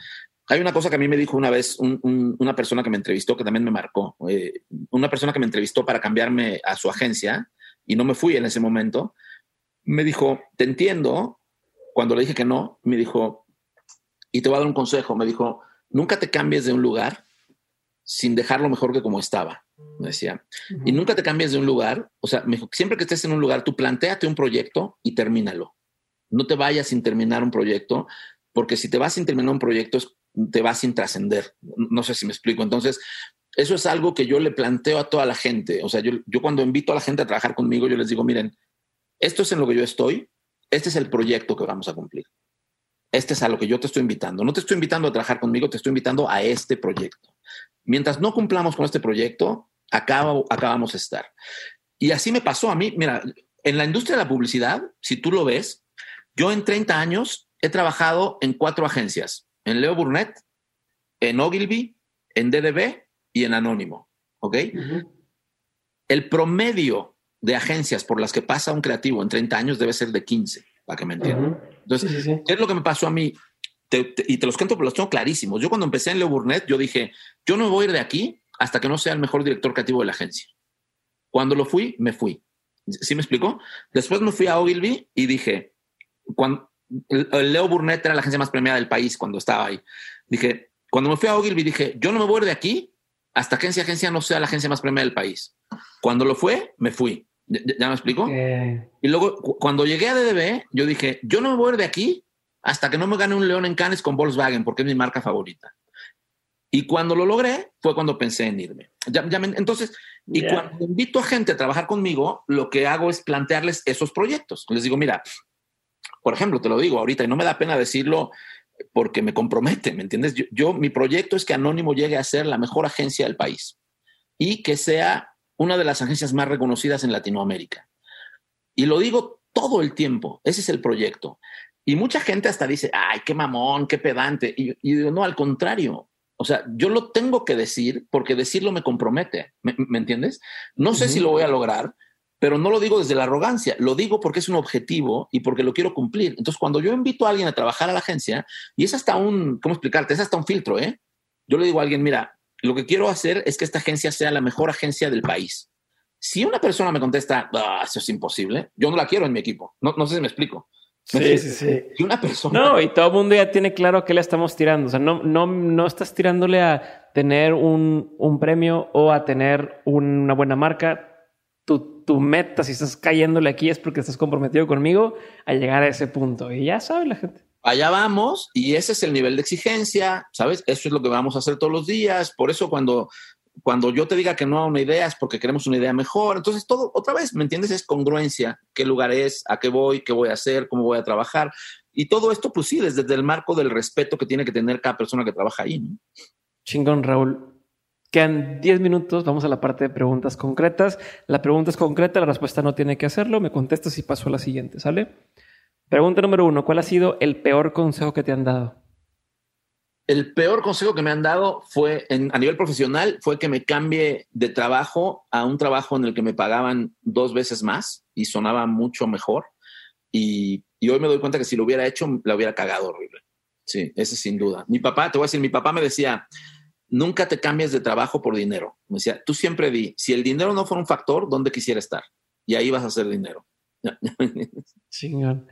hay una cosa que a mí me dijo una vez una persona que me entrevistó que también me marcó. Eh, una persona que me entrevistó para cambiarme a su agencia y no me fui en ese momento. Me dijo, te entiendo. Cuando le dije que no, me dijo, y te voy a dar un consejo. Me dijo, nunca te cambies de un lugar sin dejarlo mejor que como estaba. Me decía, y nunca te cambies de un lugar. O sea, me dijo, siempre que estés en un lugar, tú planteate un proyecto y termínalo. No te vayas sin terminar un proyecto, porque si te vas sin terminar un proyecto es te va sin trascender. No sé si me explico. Entonces, eso es algo que yo le planteo a toda la gente. O sea, yo, yo cuando invito a la gente a trabajar conmigo, yo les digo, miren, esto es en lo que yo estoy, este es el proyecto que vamos a cumplir. Este es a lo que yo te estoy invitando. No te estoy invitando a trabajar conmigo, te estoy invitando a este proyecto. Mientras no cumplamos con este proyecto, acaba, acabamos de estar. Y así me pasó a mí. Mira, en la industria de la publicidad, si tú lo ves, yo en 30 años he trabajado en cuatro agencias en Leo Burnett, en Ogilvy, en DDB y en Anónimo. ¿Ok? El promedio de agencias por las que pasa un creativo en 30 años debe ser de 15, para que me entiendan. Entonces, ¿qué es lo que me pasó a mí? y te los cuento, pero los tengo clarísimos. Yo cuando empecé en Leo Burnett, yo dije, yo no me voy a ir de aquí hasta que no sea el mejor director creativo de la agencia. Cuando lo fui, me fui. ¿Sí me explicó? Después me fui a Ogilvy y dije, cuando, Leo Burnett era la agencia más premiada del país cuando estaba ahí. Dije, cuando me fui a Ogilvy, dije, yo no me voy de aquí hasta que agencia agencia no sea la agencia más premiada del país. Cuando lo fue, me fui. ¿Ya, me explico? Y luego, cuando llegué a DDB, yo dije, yo no me voy de aquí hasta que no me gane un león en Cannes con Volkswagen, porque es mi marca favorita. Y cuando lo logré, fue cuando pensé en irme. entonces, y cuando invito a gente a trabajar conmigo, lo que hago es plantearles esos proyectos. Les digo, mira, por ejemplo, te lo digo ahorita y no me da pena decirlo porque me compromete, ¿me entiendes? Yo, mi proyecto es que Anónimo llegue a ser la mejor agencia del país y que sea una de las agencias más reconocidas en Latinoamérica. Y lo digo todo el tiempo, ese es el proyecto. Y mucha gente hasta dice, ay, qué mamón, qué pedante. Y, digo, no, al contrario. O sea, yo lo tengo que decir porque decirlo me compromete, ¿me, entiendes? No sé si lo voy a lograr, pero no lo digo desde la arrogancia, lo digo porque es un objetivo y porque lo quiero cumplir. Entonces, cuando yo invito a alguien a trabajar a la agencia, y es hasta un, ¿cómo explicarte? Es hasta un filtro, ¿eh? Yo le digo a alguien, mira, lo que quiero hacer es que esta agencia sea la mejor agencia del país. Si una persona me contesta, ah, eso es imposible, yo no la quiero en mi equipo. No, no sé si me explico. Sí, sí, sí. Y una persona. No, y todo el mundo ya tiene claro a qué le estamos tirando. O sea, no, no, no estás tirándole a tener un, un premio o a tener una buena marca tu, meta, si estás cayéndole aquí, es porque estás comprometido conmigo a llegar a ese punto. Y ya sabe la gente. Allá vamos y ese es el nivel de exigencia, ¿sabes? Eso es lo que vamos a hacer todos los días. Por eso cuando, cuando yo te diga que no a una idea es porque queremos una idea mejor. Entonces todo, otra vez, ¿me entiendes? Es congruencia. ¿Qué lugar es? ¿A qué voy? ¿Qué voy a hacer? ¿Cómo voy a trabajar? Y todo esto, pues sí, desde el marco del respeto que tiene que tener cada persona que trabaja ahí. Chingón, Raúl. Quedan 10 minutos, vamos a la parte de preguntas concretas. La pregunta es concreta, la respuesta no tiene que hacerlo. Me contestas y paso a la siguiente, ¿sale? Pregunta número uno, ¿cuál ha sido el peor consejo que te han dado? El peor consejo que me han dado fue, a nivel profesional, fue que me cambie de trabajo a un trabajo en el que me pagaban dos veces más y sonaba mucho mejor. Y, y hoy me doy cuenta que si lo hubiera hecho, la hubiera cagado horrible. Sí, ese sin duda. Mi papá, te voy a decir, mi papá me decía, nunca te cambies de trabajo por dinero. Me decía, tú siempre di, si el dinero no fuera un factor, ¿dónde quisiera estar? y ahí vas a hacer dinero. Chingón.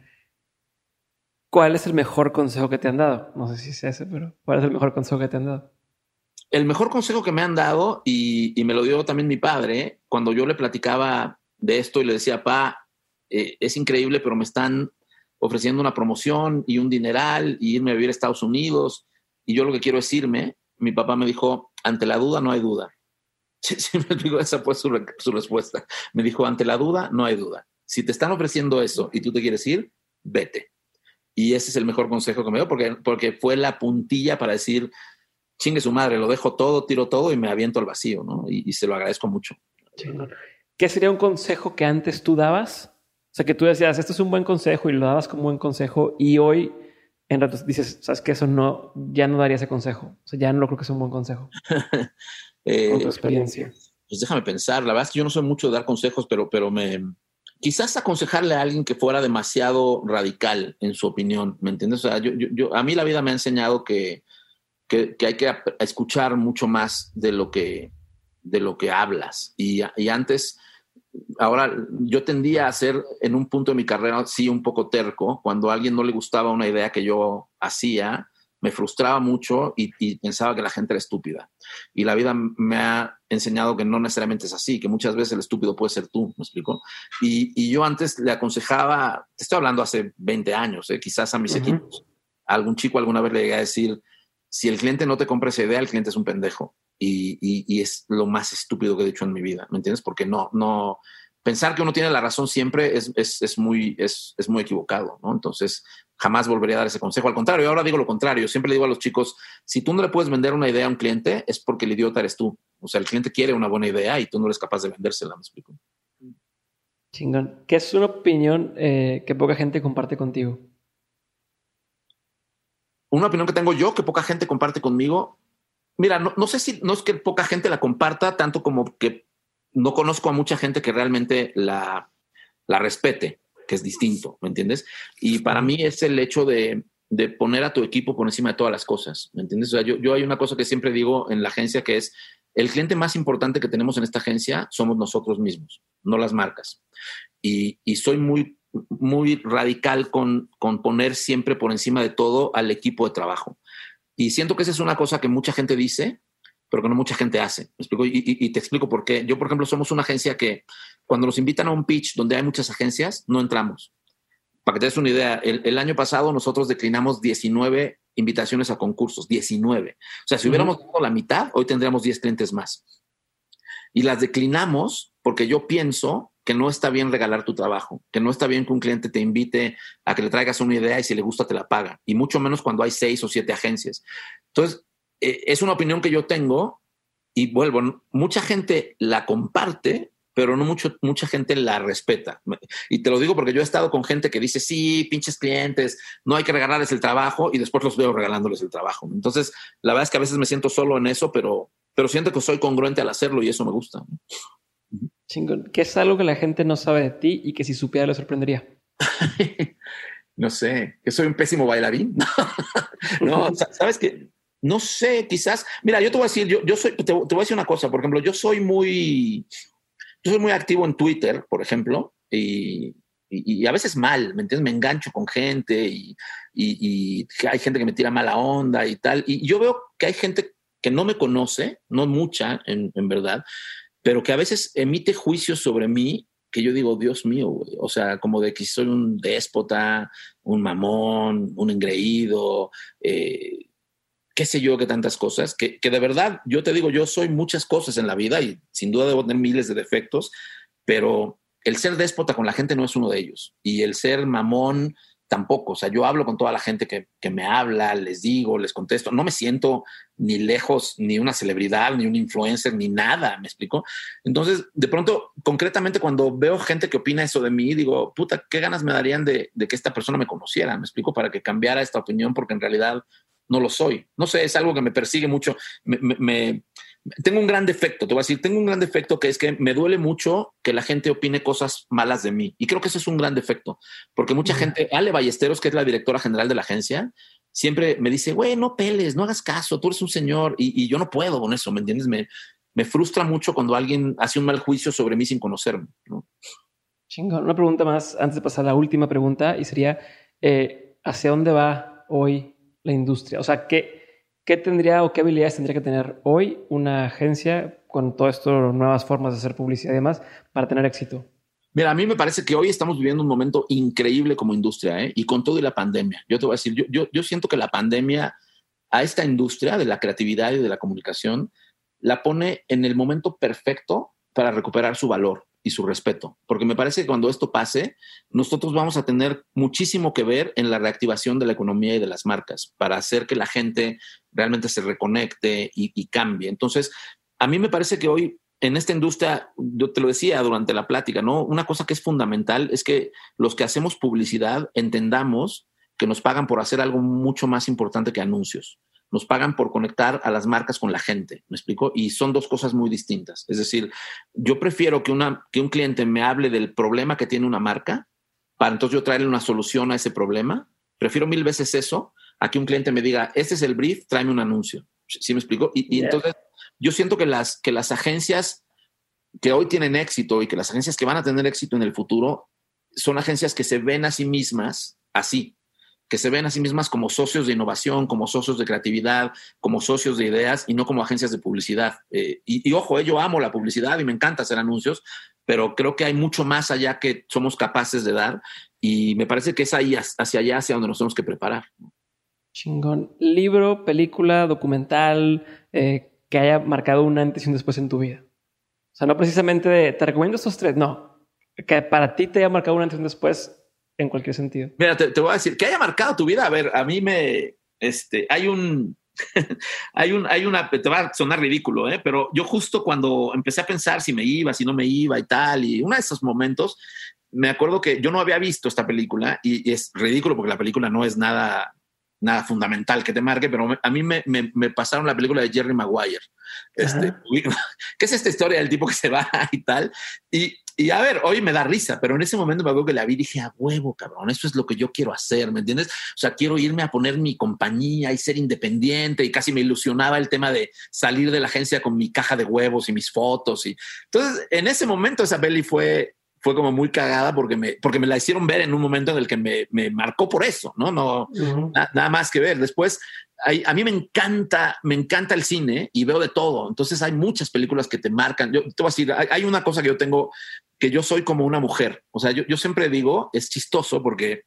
¿Cuál es el mejor consejo que te han dado? No sé si es ese, pero ¿cuál es el mejor consejo que te han dado? El mejor consejo que me han dado, y, me lo dio también mi padre, cuando yo le platicaba de esto y le decía, pa, eh, es increíble, pero me están ofreciendo una promoción y un dineral y irme a vivir a Estados Unidos, y yo lo que quiero es irme, mi papá me dijo, ante la duda no hay duda. Sí, me esa fue su, respuesta. Me dijo, ante la duda no hay duda. Si te están ofreciendo eso y tú te quieres ir, vete. Y ese es el mejor consejo que me dio, porque, porque fue la puntilla para decir, chingue su madre, lo dejo todo, tiro todo y me aviento al vacío, ¿no? Y, se lo agradezco mucho. ¿Qué sería un consejo que antes tú dabas? O sea, que tú decías, esto es un buen consejo y lo dabas como buen consejo y hoy en rato dices, sabes que eso no, ya no daría ese consejo. O sea, ya no lo creo que sea un buen consejo. eh, Con tu experiencia. Pues déjame pensar, la verdad es que yo no soy mucho de dar consejos, pero, pero me, quizás aconsejarle a alguien que fuera demasiado radical en su opinión, ¿me entiendes? O sea, yo, yo, a mí la vida me ha enseñado que, que, hay que escuchar mucho más de lo que, de lo que hablas. Y, y, antes, ahora yo tendía a ser en un punto de mi carrera, sí, un poco terco, cuando a alguien no le gustaba una idea que yo hacía, me frustraba mucho y, pensaba que la gente era estúpida. Y la vida me ha enseñado que no necesariamente es así, que muchas veces el estúpido puede ser tú, ¿me explico? Y, yo antes le aconsejaba, te estoy hablando hace 20 años, ¿eh? quizás a mis equipos, a algún chico alguna vez le llegué a decir, si el cliente no te compra esa idea, el cliente es un pendejo. Y, es lo más estúpido que he dicho en mi vida, ¿me entiendes? Porque no, no, pensar que uno tiene la razón siempre es, es, es muy, es, es, muy equivocado, ¿no? Entonces, jamás volvería a dar ese consejo. Al contrario, ahora digo lo contrario. Siempre le digo a los chicos, si tú no le puedes vender una idea a un cliente, es porque el idiota eres tú. O sea, el cliente quiere una buena idea y tú no eres capaz de vendérsela, me explico. Chingón. ¿Qué es una opinión eh, que poca gente comparte contigo? Una opinión que tengo yo que poca gente comparte conmigo. Mira, no, no sé si no es que poca gente la comparta tanto como que no conozco a mucha gente que realmente la, la respete que es distinto, ¿me entiendes? Y para mí es el hecho de, de poner a tu equipo por encima de todas las cosas, ¿me entiendes? O sea, yo, yo hay una cosa que siempre digo en la agencia que es, el cliente más importante que tenemos en esta agencia somos nosotros mismos, no las marcas. Y, y soy muy, muy radical con, con poner siempre por encima de todo al equipo de trabajo. Y siento que esa es una cosa que mucha gente dice, pero que no mucha gente hace. ¿Me explico? Y, y, te explico por qué. Yo, por ejemplo, somos una agencia que cuando nos invitan a un pitch donde hay muchas agencias, no entramos. Para que te des una idea, el, año pasado nosotros declinamos 19 invitaciones a concursos, 19. O sea, si hubiéramos dado la mitad, hoy tendríamos 10 clientes más. Y las declinamos porque yo pienso que no está bien regalar tu trabajo, que no está bien que un cliente te invite a que le traigas una idea y si le gusta te la paga, y mucho menos cuando hay seis o siete agencias. Entonces, eh, es una opinión que yo tengo y vuelvo, mucha gente la comparte, pero no mucho, mucha gente la respeta. Y te lo digo porque yo he estado con gente que dice, sí, pinches clientes, no hay que regalarles el trabajo y después los veo regalándoles el trabajo. Entonces, la verdad es que a veces me siento solo en eso, pero, pero siento que soy congruente al hacerlo y eso me gusta. Chingón. ¿Qué es algo que la gente no sabe de ti y que si supiera le sorprendería? no sé, que soy un pésimo bailarín. no, sabes que no sé, quizás, mira, yo te voy a decir, yo, yo soy, te, voy a decir una cosa, por ejemplo, yo soy muy, yo soy muy activo en Twitter, por ejemplo, y, y, a veces mal, ¿me entiendes? Me engancho con gente y, y, hay gente que me tira mala onda y tal. Y yo veo que hay gente que no me conoce, no mucha en, en verdad, pero que a veces emite juicios sobre mí que yo digo, Dios mío. O sea, como de que soy un déspota, un mamón, un engreído, eh, qué sé yo, que tantas cosas, que, que, de verdad, yo te digo, yo soy muchas cosas en la vida y sin duda debo tener miles de defectos, pero el ser déspota con la gente no es uno de ellos. Y el ser mamón tampoco. O sea, yo hablo con toda la gente que, que me habla, les digo, les contesto. No me siento ni lejos, ni una celebridad, ni un influencer, ni nada, ¿me explico? Entonces, de pronto, concretamente, cuando veo gente que opina eso de mí, digo, puta, qué ganas me darían de, de que esta persona me conociera, ¿me explico? Para que cambiara esta opinión, porque en realidad no lo soy. No sé, es algo que me persigue mucho. Me, tengo un gran defecto, te voy a decir, tengo un gran defecto que es que me duele mucho que la gente opine cosas malas de mí. Y creo que ese es un gran defecto, porque mucha gente, Ale Ballesteros, que es la directora general de la agencia, siempre me dice, güey, no peles, no hagas caso, tú eres un señor y, yo no puedo con eso, ¿me entiendes? Me, me frustra mucho cuando alguien hace un mal juicio sobre mí sin conocerme. Chingón. Una pregunta más antes de pasar a la última pregunta y sería, eh, ¿hacia dónde va hoy la industria? O sea, ¿qué, ¿qué tendría o qué habilidades tendría que tener hoy una agencia con todo esto, nuevas formas de hacer publicidad y demás para tener éxito? Mira, a mí me parece que hoy estamos viviendo un momento increíble como industria, ¿eh? y con todo y la pandemia. Yo te voy a decir, yo, yo, yo siento que la pandemia a esta industria de la creatividad y de la comunicación la pone en el momento perfecto para recuperar su valor y su respeto, porque me parece que cuando esto pase, nosotros vamos a tener muchísimo que ver en la reactivación de la economía y de las marcas para hacer que la gente realmente se reconecte y, cambie. Entonces, a mí me parece que hoy en esta industria, yo te lo decía durante la plática, ¿no? Una cosa que es fundamental es que los que hacemos publicidad entendamos que nos pagan por hacer algo mucho más importante que anuncios. Nos pagan por conectar a las marcas con la gente, ¿me explico? Y son dos cosas muy distintas. Es decir, yo prefiero que, una, que un cliente me hable del problema que tiene una marca para entonces yo traerle una solución a ese problema. Prefiero mil veces eso a que un cliente me diga, este es el brief, tráeme un anuncio. ¿Sí me explico? Y, y entonces yo siento que las, que las agencias que hoy tienen éxito y que las agencias que van a tener éxito en el futuro son agencias que se ven a sí mismas así, que se ven a sí mismas como socios de innovación, como socios de creatividad, como socios de ideas y no como agencias de publicidad. Eh, y, ojo, eh, yo amo la publicidad y me encanta hacer anuncios, pero creo que hay mucho más allá que somos capaces de dar y me parece que es ahí, hacia allá, hacia donde nos tenemos que preparar. Chingón. Libro, película, documental, eh, que haya marcado un antes y un después en tu vida. O sea, no precisamente de, te recomiendo estos tres, no. Que para ti te haya marcado un antes y un después en cualquier sentido. Mira, te, te voy a decir, que haya marcado tu vida. A ver, a mí me, este, hay un, hay un, hay una, te va a sonar ridículo, ¿eh? pero yo justo cuando empecé a pensar si me iba, si no me iba y tal, y uno de esos momentos, me acuerdo que yo no había visto esta película y, y es ridículo porque la película no es nada nada fundamental que te marque, pero a mí me, me, me pasaron la película de Jerry Maguire, este, que es esta historia del tipo que se va y tal. Y, y, a ver, hoy me da risa, pero en ese momento me acuerdo que la vi y dije, a huevo, cabrón, eso es lo que yo quiero hacer, ¿me entiendes? O sea, quiero irme a poner mi compañía y ser independiente y casi me ilusionaba el tema de salir de la agencia con mi caja de huevos y mis fotos. Y entonces, en ese momento esa peli fue fue como muy cagada porque me, porque me la hicieron ver en un momento en el que me, me marcó por eso, ¿no? no uh -huh. na, nada más que ver. Después, hay, a mí me encanta, me encanta el cine y veo de todo. Entonces hay muchas películas que te marcan. Yo te voy a decir, hay, hay una cosa que yo tengo, que yo soy como una mujer. O sea, yo, yo siempre digo, es chistoso porque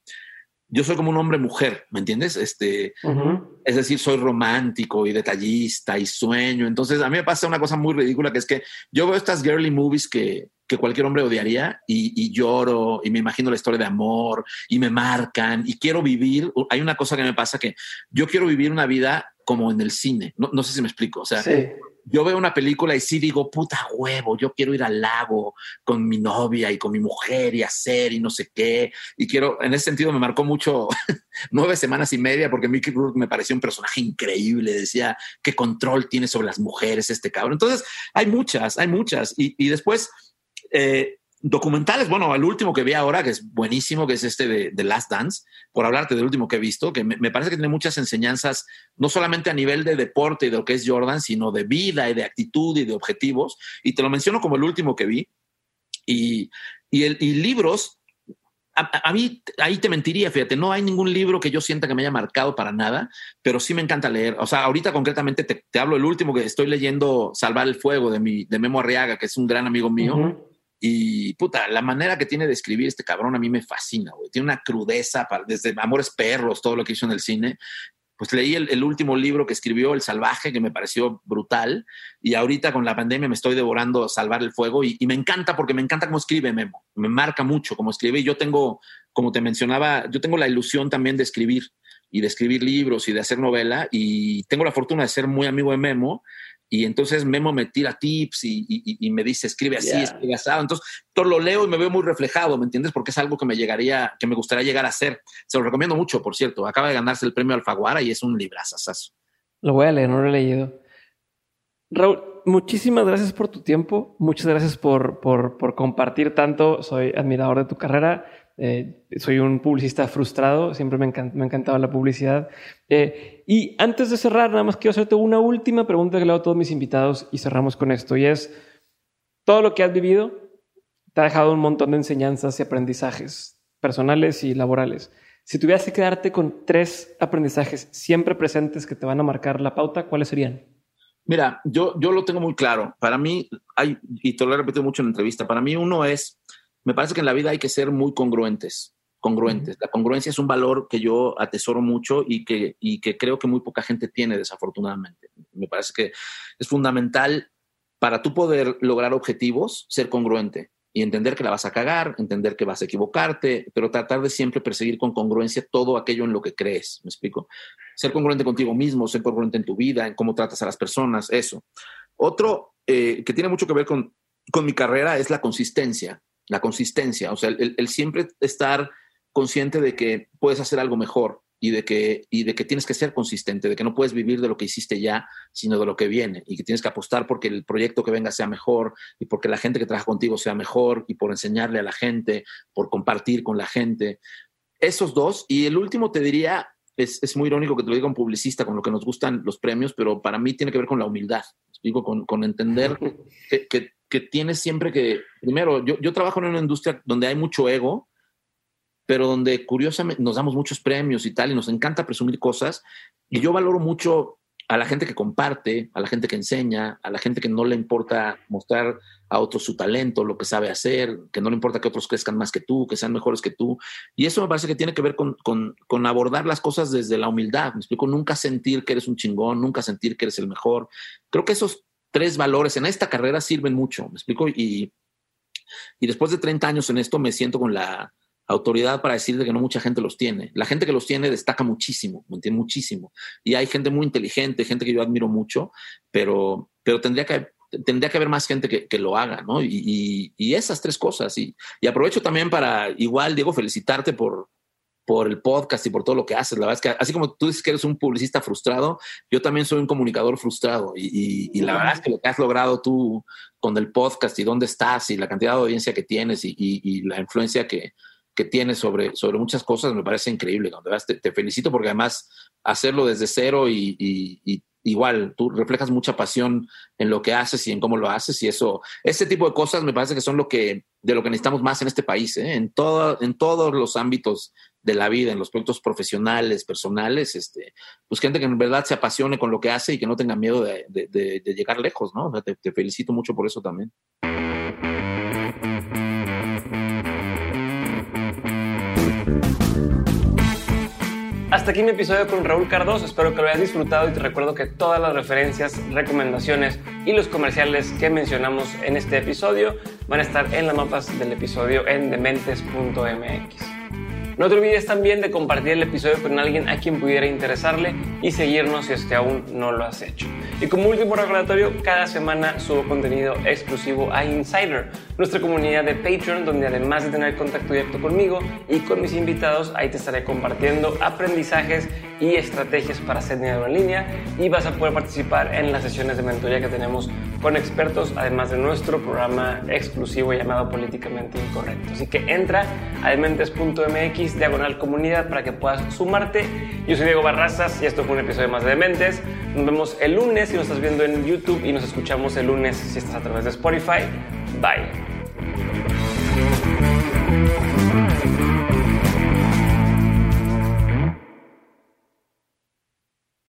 yo soy como un hombre mujer, ¿me entiendes? Este, uh -huh. es decir, soy romántico y detallista y sueño. Entonces, a mí me pasa una cosa muy ridícula que es que yo veo estas girly movies que, que cualquier hombre odiaría y, y, lloro y me imagino la historia de amor y me marcan y quiero vivir. Hay una cosa que me pasa que yo quiero vivir una vida como en el cine. No, no sé si me explico. O sea, sí yo veo una película y sí digo, puta huevo, yo quiero ir al lago con mi novia y con mi mujer y hacer y no sé qué. Y quiero, en ese sentido me marcó mucho nueve semanas y media porque Mickey Rourke me pareció un personaje increíble. Decía, qué control tiene sobre las mujeres este cabrón. Entonces, hay muchas, hay muchas. Y, y después, eh, documentales, bueno, el último que vi ahora, que es buenísimo, que es este de, de Last Dance, por hablarte del último que he visto, que me, parece que tiene muchas enseñanzas, no solamente a nivel de deporte y de lo que es Jordan, sino de vida y de actitud y de objetivos. Y te lo menciono como el último que vi. Y, y, el, y libros, a, mí ahí te mentiría, fíjate, no hay ningún libro que yo sienta que me haya marcado para nada, pero sí me encanta leer. O sea, ahorita concretamente te, hablo el último que estoy leyendo, Salvar el Fuego, de, mi, de Memo Arriaga, que es un gran amigo mío. Y puta, la manera que tiene de escribir este cabrón a mí me fascina, güey. Tiene una crudeza, para, desde Amores Perros, todo lo que hizo en el cine. Pues leí el, último libro que escribió, El Salvaje, que me pareció brutal. Y ahorita con la pandemia me estoy devorando Salvar el Fuego. Y, y me encanta porque me encanta cómo escribe Memo. Me marca mucho cómo escribe. Y yo tengo, como te mencionaba, yo tengo la ilusión también de escribir y de escribir libros y de hacer novela. Y tengo la fortuna de ser muy amigo de Memo y entonces Memo me tira tips y, y, y me dice, escribe así, yeah. escribe así. Entonces, todo lo leo y me veo muy reflejado, ¿me entiendes? Porque es algo que me llegaría, que me gustaría llegar a hacer. Se lo recomiendo mucho, por cierto. Acaba de ganarse el premio Alfaguara y es un librazazazo. Lo voy a leer, no lo he leído. Raúl, muchísimas gracias por tu tiempo. Muchas gracias por, por, por compartir tanto. Soy admirador de tu carrera. Eh, soy un publicista frustrado, siempre me, encant me ha encantado la publicidad. Eh, y antes de cerrar, nada más quiero hacerte una última pregunta que le hago a todos mis invitados y cerramos con esto. Y es, todo lo que has vivido, te ha dejado un montón de enseñanzas y aprendizajes personales y laborales. Si tuvieras que quedarte con tres aprendizajes siempre presentes que te van a marcar la pauta, ¿cuáles serían? Mira, yo, yo lo tengo muy claro. Para mí, hay, y te lo he repetido mucho en la entrevista, para mí uno es, me parece que en la vida hay que ser muy congruentes. Congruentes. La congruencia es un valor que yo atesoro mucho y que, y que creo que muy poca gente tiene, desafortunadamente. Me parece que es fundamental para tú poder lograr objetivos, ser congruente y entender que la vas a cagar, entender que vas a equivocarte, pero tratar de siempre perseguir con congruencia todo aquello en lo que crees. ¿Me explico? Ser congruente contigo mismo, ser congruente en tu vida, en cómo tratas a las personas, eso. Otro eh, que tiene mucho que ver con, con, mi carrera es la consistencia. La consistencia, o sea, el siempre estar consciente de que puedes hacer algo mejor, y de, que, y de que tienes que ser consistente, de que no puedes vivir de lo que hiciste ya, sino de lo que viene, y que tienes que apostar porque el proyecto que venga sea mejor, y porque la gente que trabaja contigo sea mejor, y por enseñarle a la gente, por compartir con la gente. Esos dos, y el último te diría, es, es muy irónico que te lo diga un publicista con lo que nos gustan los premios, pero para mí tiene que ver con la humildad, digo, con, con entender que, que, que, tienes siempre que, primero, yo, yo trabajo en una industria donde hay mucho ego, pero donde curiosamente nos damos muchos premios y tal, y nos encanta presumir cosas. Y yo valoro mucho a la gente que comparte, a la gente que enseña, a la gente que no le importa mostrar a otros su talento, lo que sabe hacer, que no le importa que otros crezcan más que tú, que sean mejores que tú. Y eso me parece que tiene que ver con, con, con abordar las cosas desde la humildad. Me explico, nunca sentir que eres un chingón, nunca sentir que eres el mejor. Creo que esos tres valores en esta carrera sirven mucho. Me explico, y, y después de 30 años en esto me siento con la autoridad para decirte que no mucha gente los tiene. La gente que los tiene destaca muchísimo, ¿me? Muchísimo. Y hay gente muy inteligente, gente que yo admiro mucho, pero, pero tendría que tendría que haber más gente que, lo haga, ¿no? Y, esas tres cosas. Y, y, aprovecho también para, igual, Diego, felicitarte por, por el podcast y por todo lo que haces. La verdad es que, así como tú dices que eres un publicista frustrado, yo también soy un comunicador frustrado. Y, y la verdad es que lo que has logrado tú con el podcast y dónde estás y la cantidad de audiencia que tienes y la influencia que, que tienes sobre, sobre muchas cosas me parece increíble. Te, te felicito porque además hacerlo desde cero y, igual tú reflejas mucha pasión en lo que haces y en cómo lo haces y eso, ese tipo de cosas me parece que son lo que, de lo que necesitamos más en este país, ¿eh? en, todo, en todos los ámbitos de la vida, en los proyectos profesionales, personales, este, pues gente que en verdad se apasione con lo que hace y que no tenga miedo de, llegar lejos, ¿no? te felicito mucho por eso también. Hasta aquí mi episodio con Raúl Cardoso. Espero que lo hayas disfrutado y te recuerdo que todas las referencias, recomendaciones y los comerciales que mencionamos en este episodio van a estar en las mapas del episodio en dementes.mx. No te olvides también de compartir el episodio con alguien a quien pudiera interesarle y seguirnos si es que aún no lo has hecho. Y como último recordatorio, cada semana subo contenido exclusivo a Insider, nuestra comunidad de Patreon, donde además de tener contacto directo conmigo y con mis invitados, ahí te estaré compartiendo aprendizajes y estrategias para hacer dinero en línea y vas a poder participar en las sesiones de mentoría que tenemos con expertos, además de nuestro programa exclusivo llamado Políticamente Incorrecto. Así que entra a dementes.mx diagonal comunidad para que puedas sumarte. Yo soy Diego Barrazas y esto fue un episodio más de Dementes. Nos vemos el lunes si nos estás viendo en YouTube y nos escuchamos el lunes si estás a través de Spotify. Bye.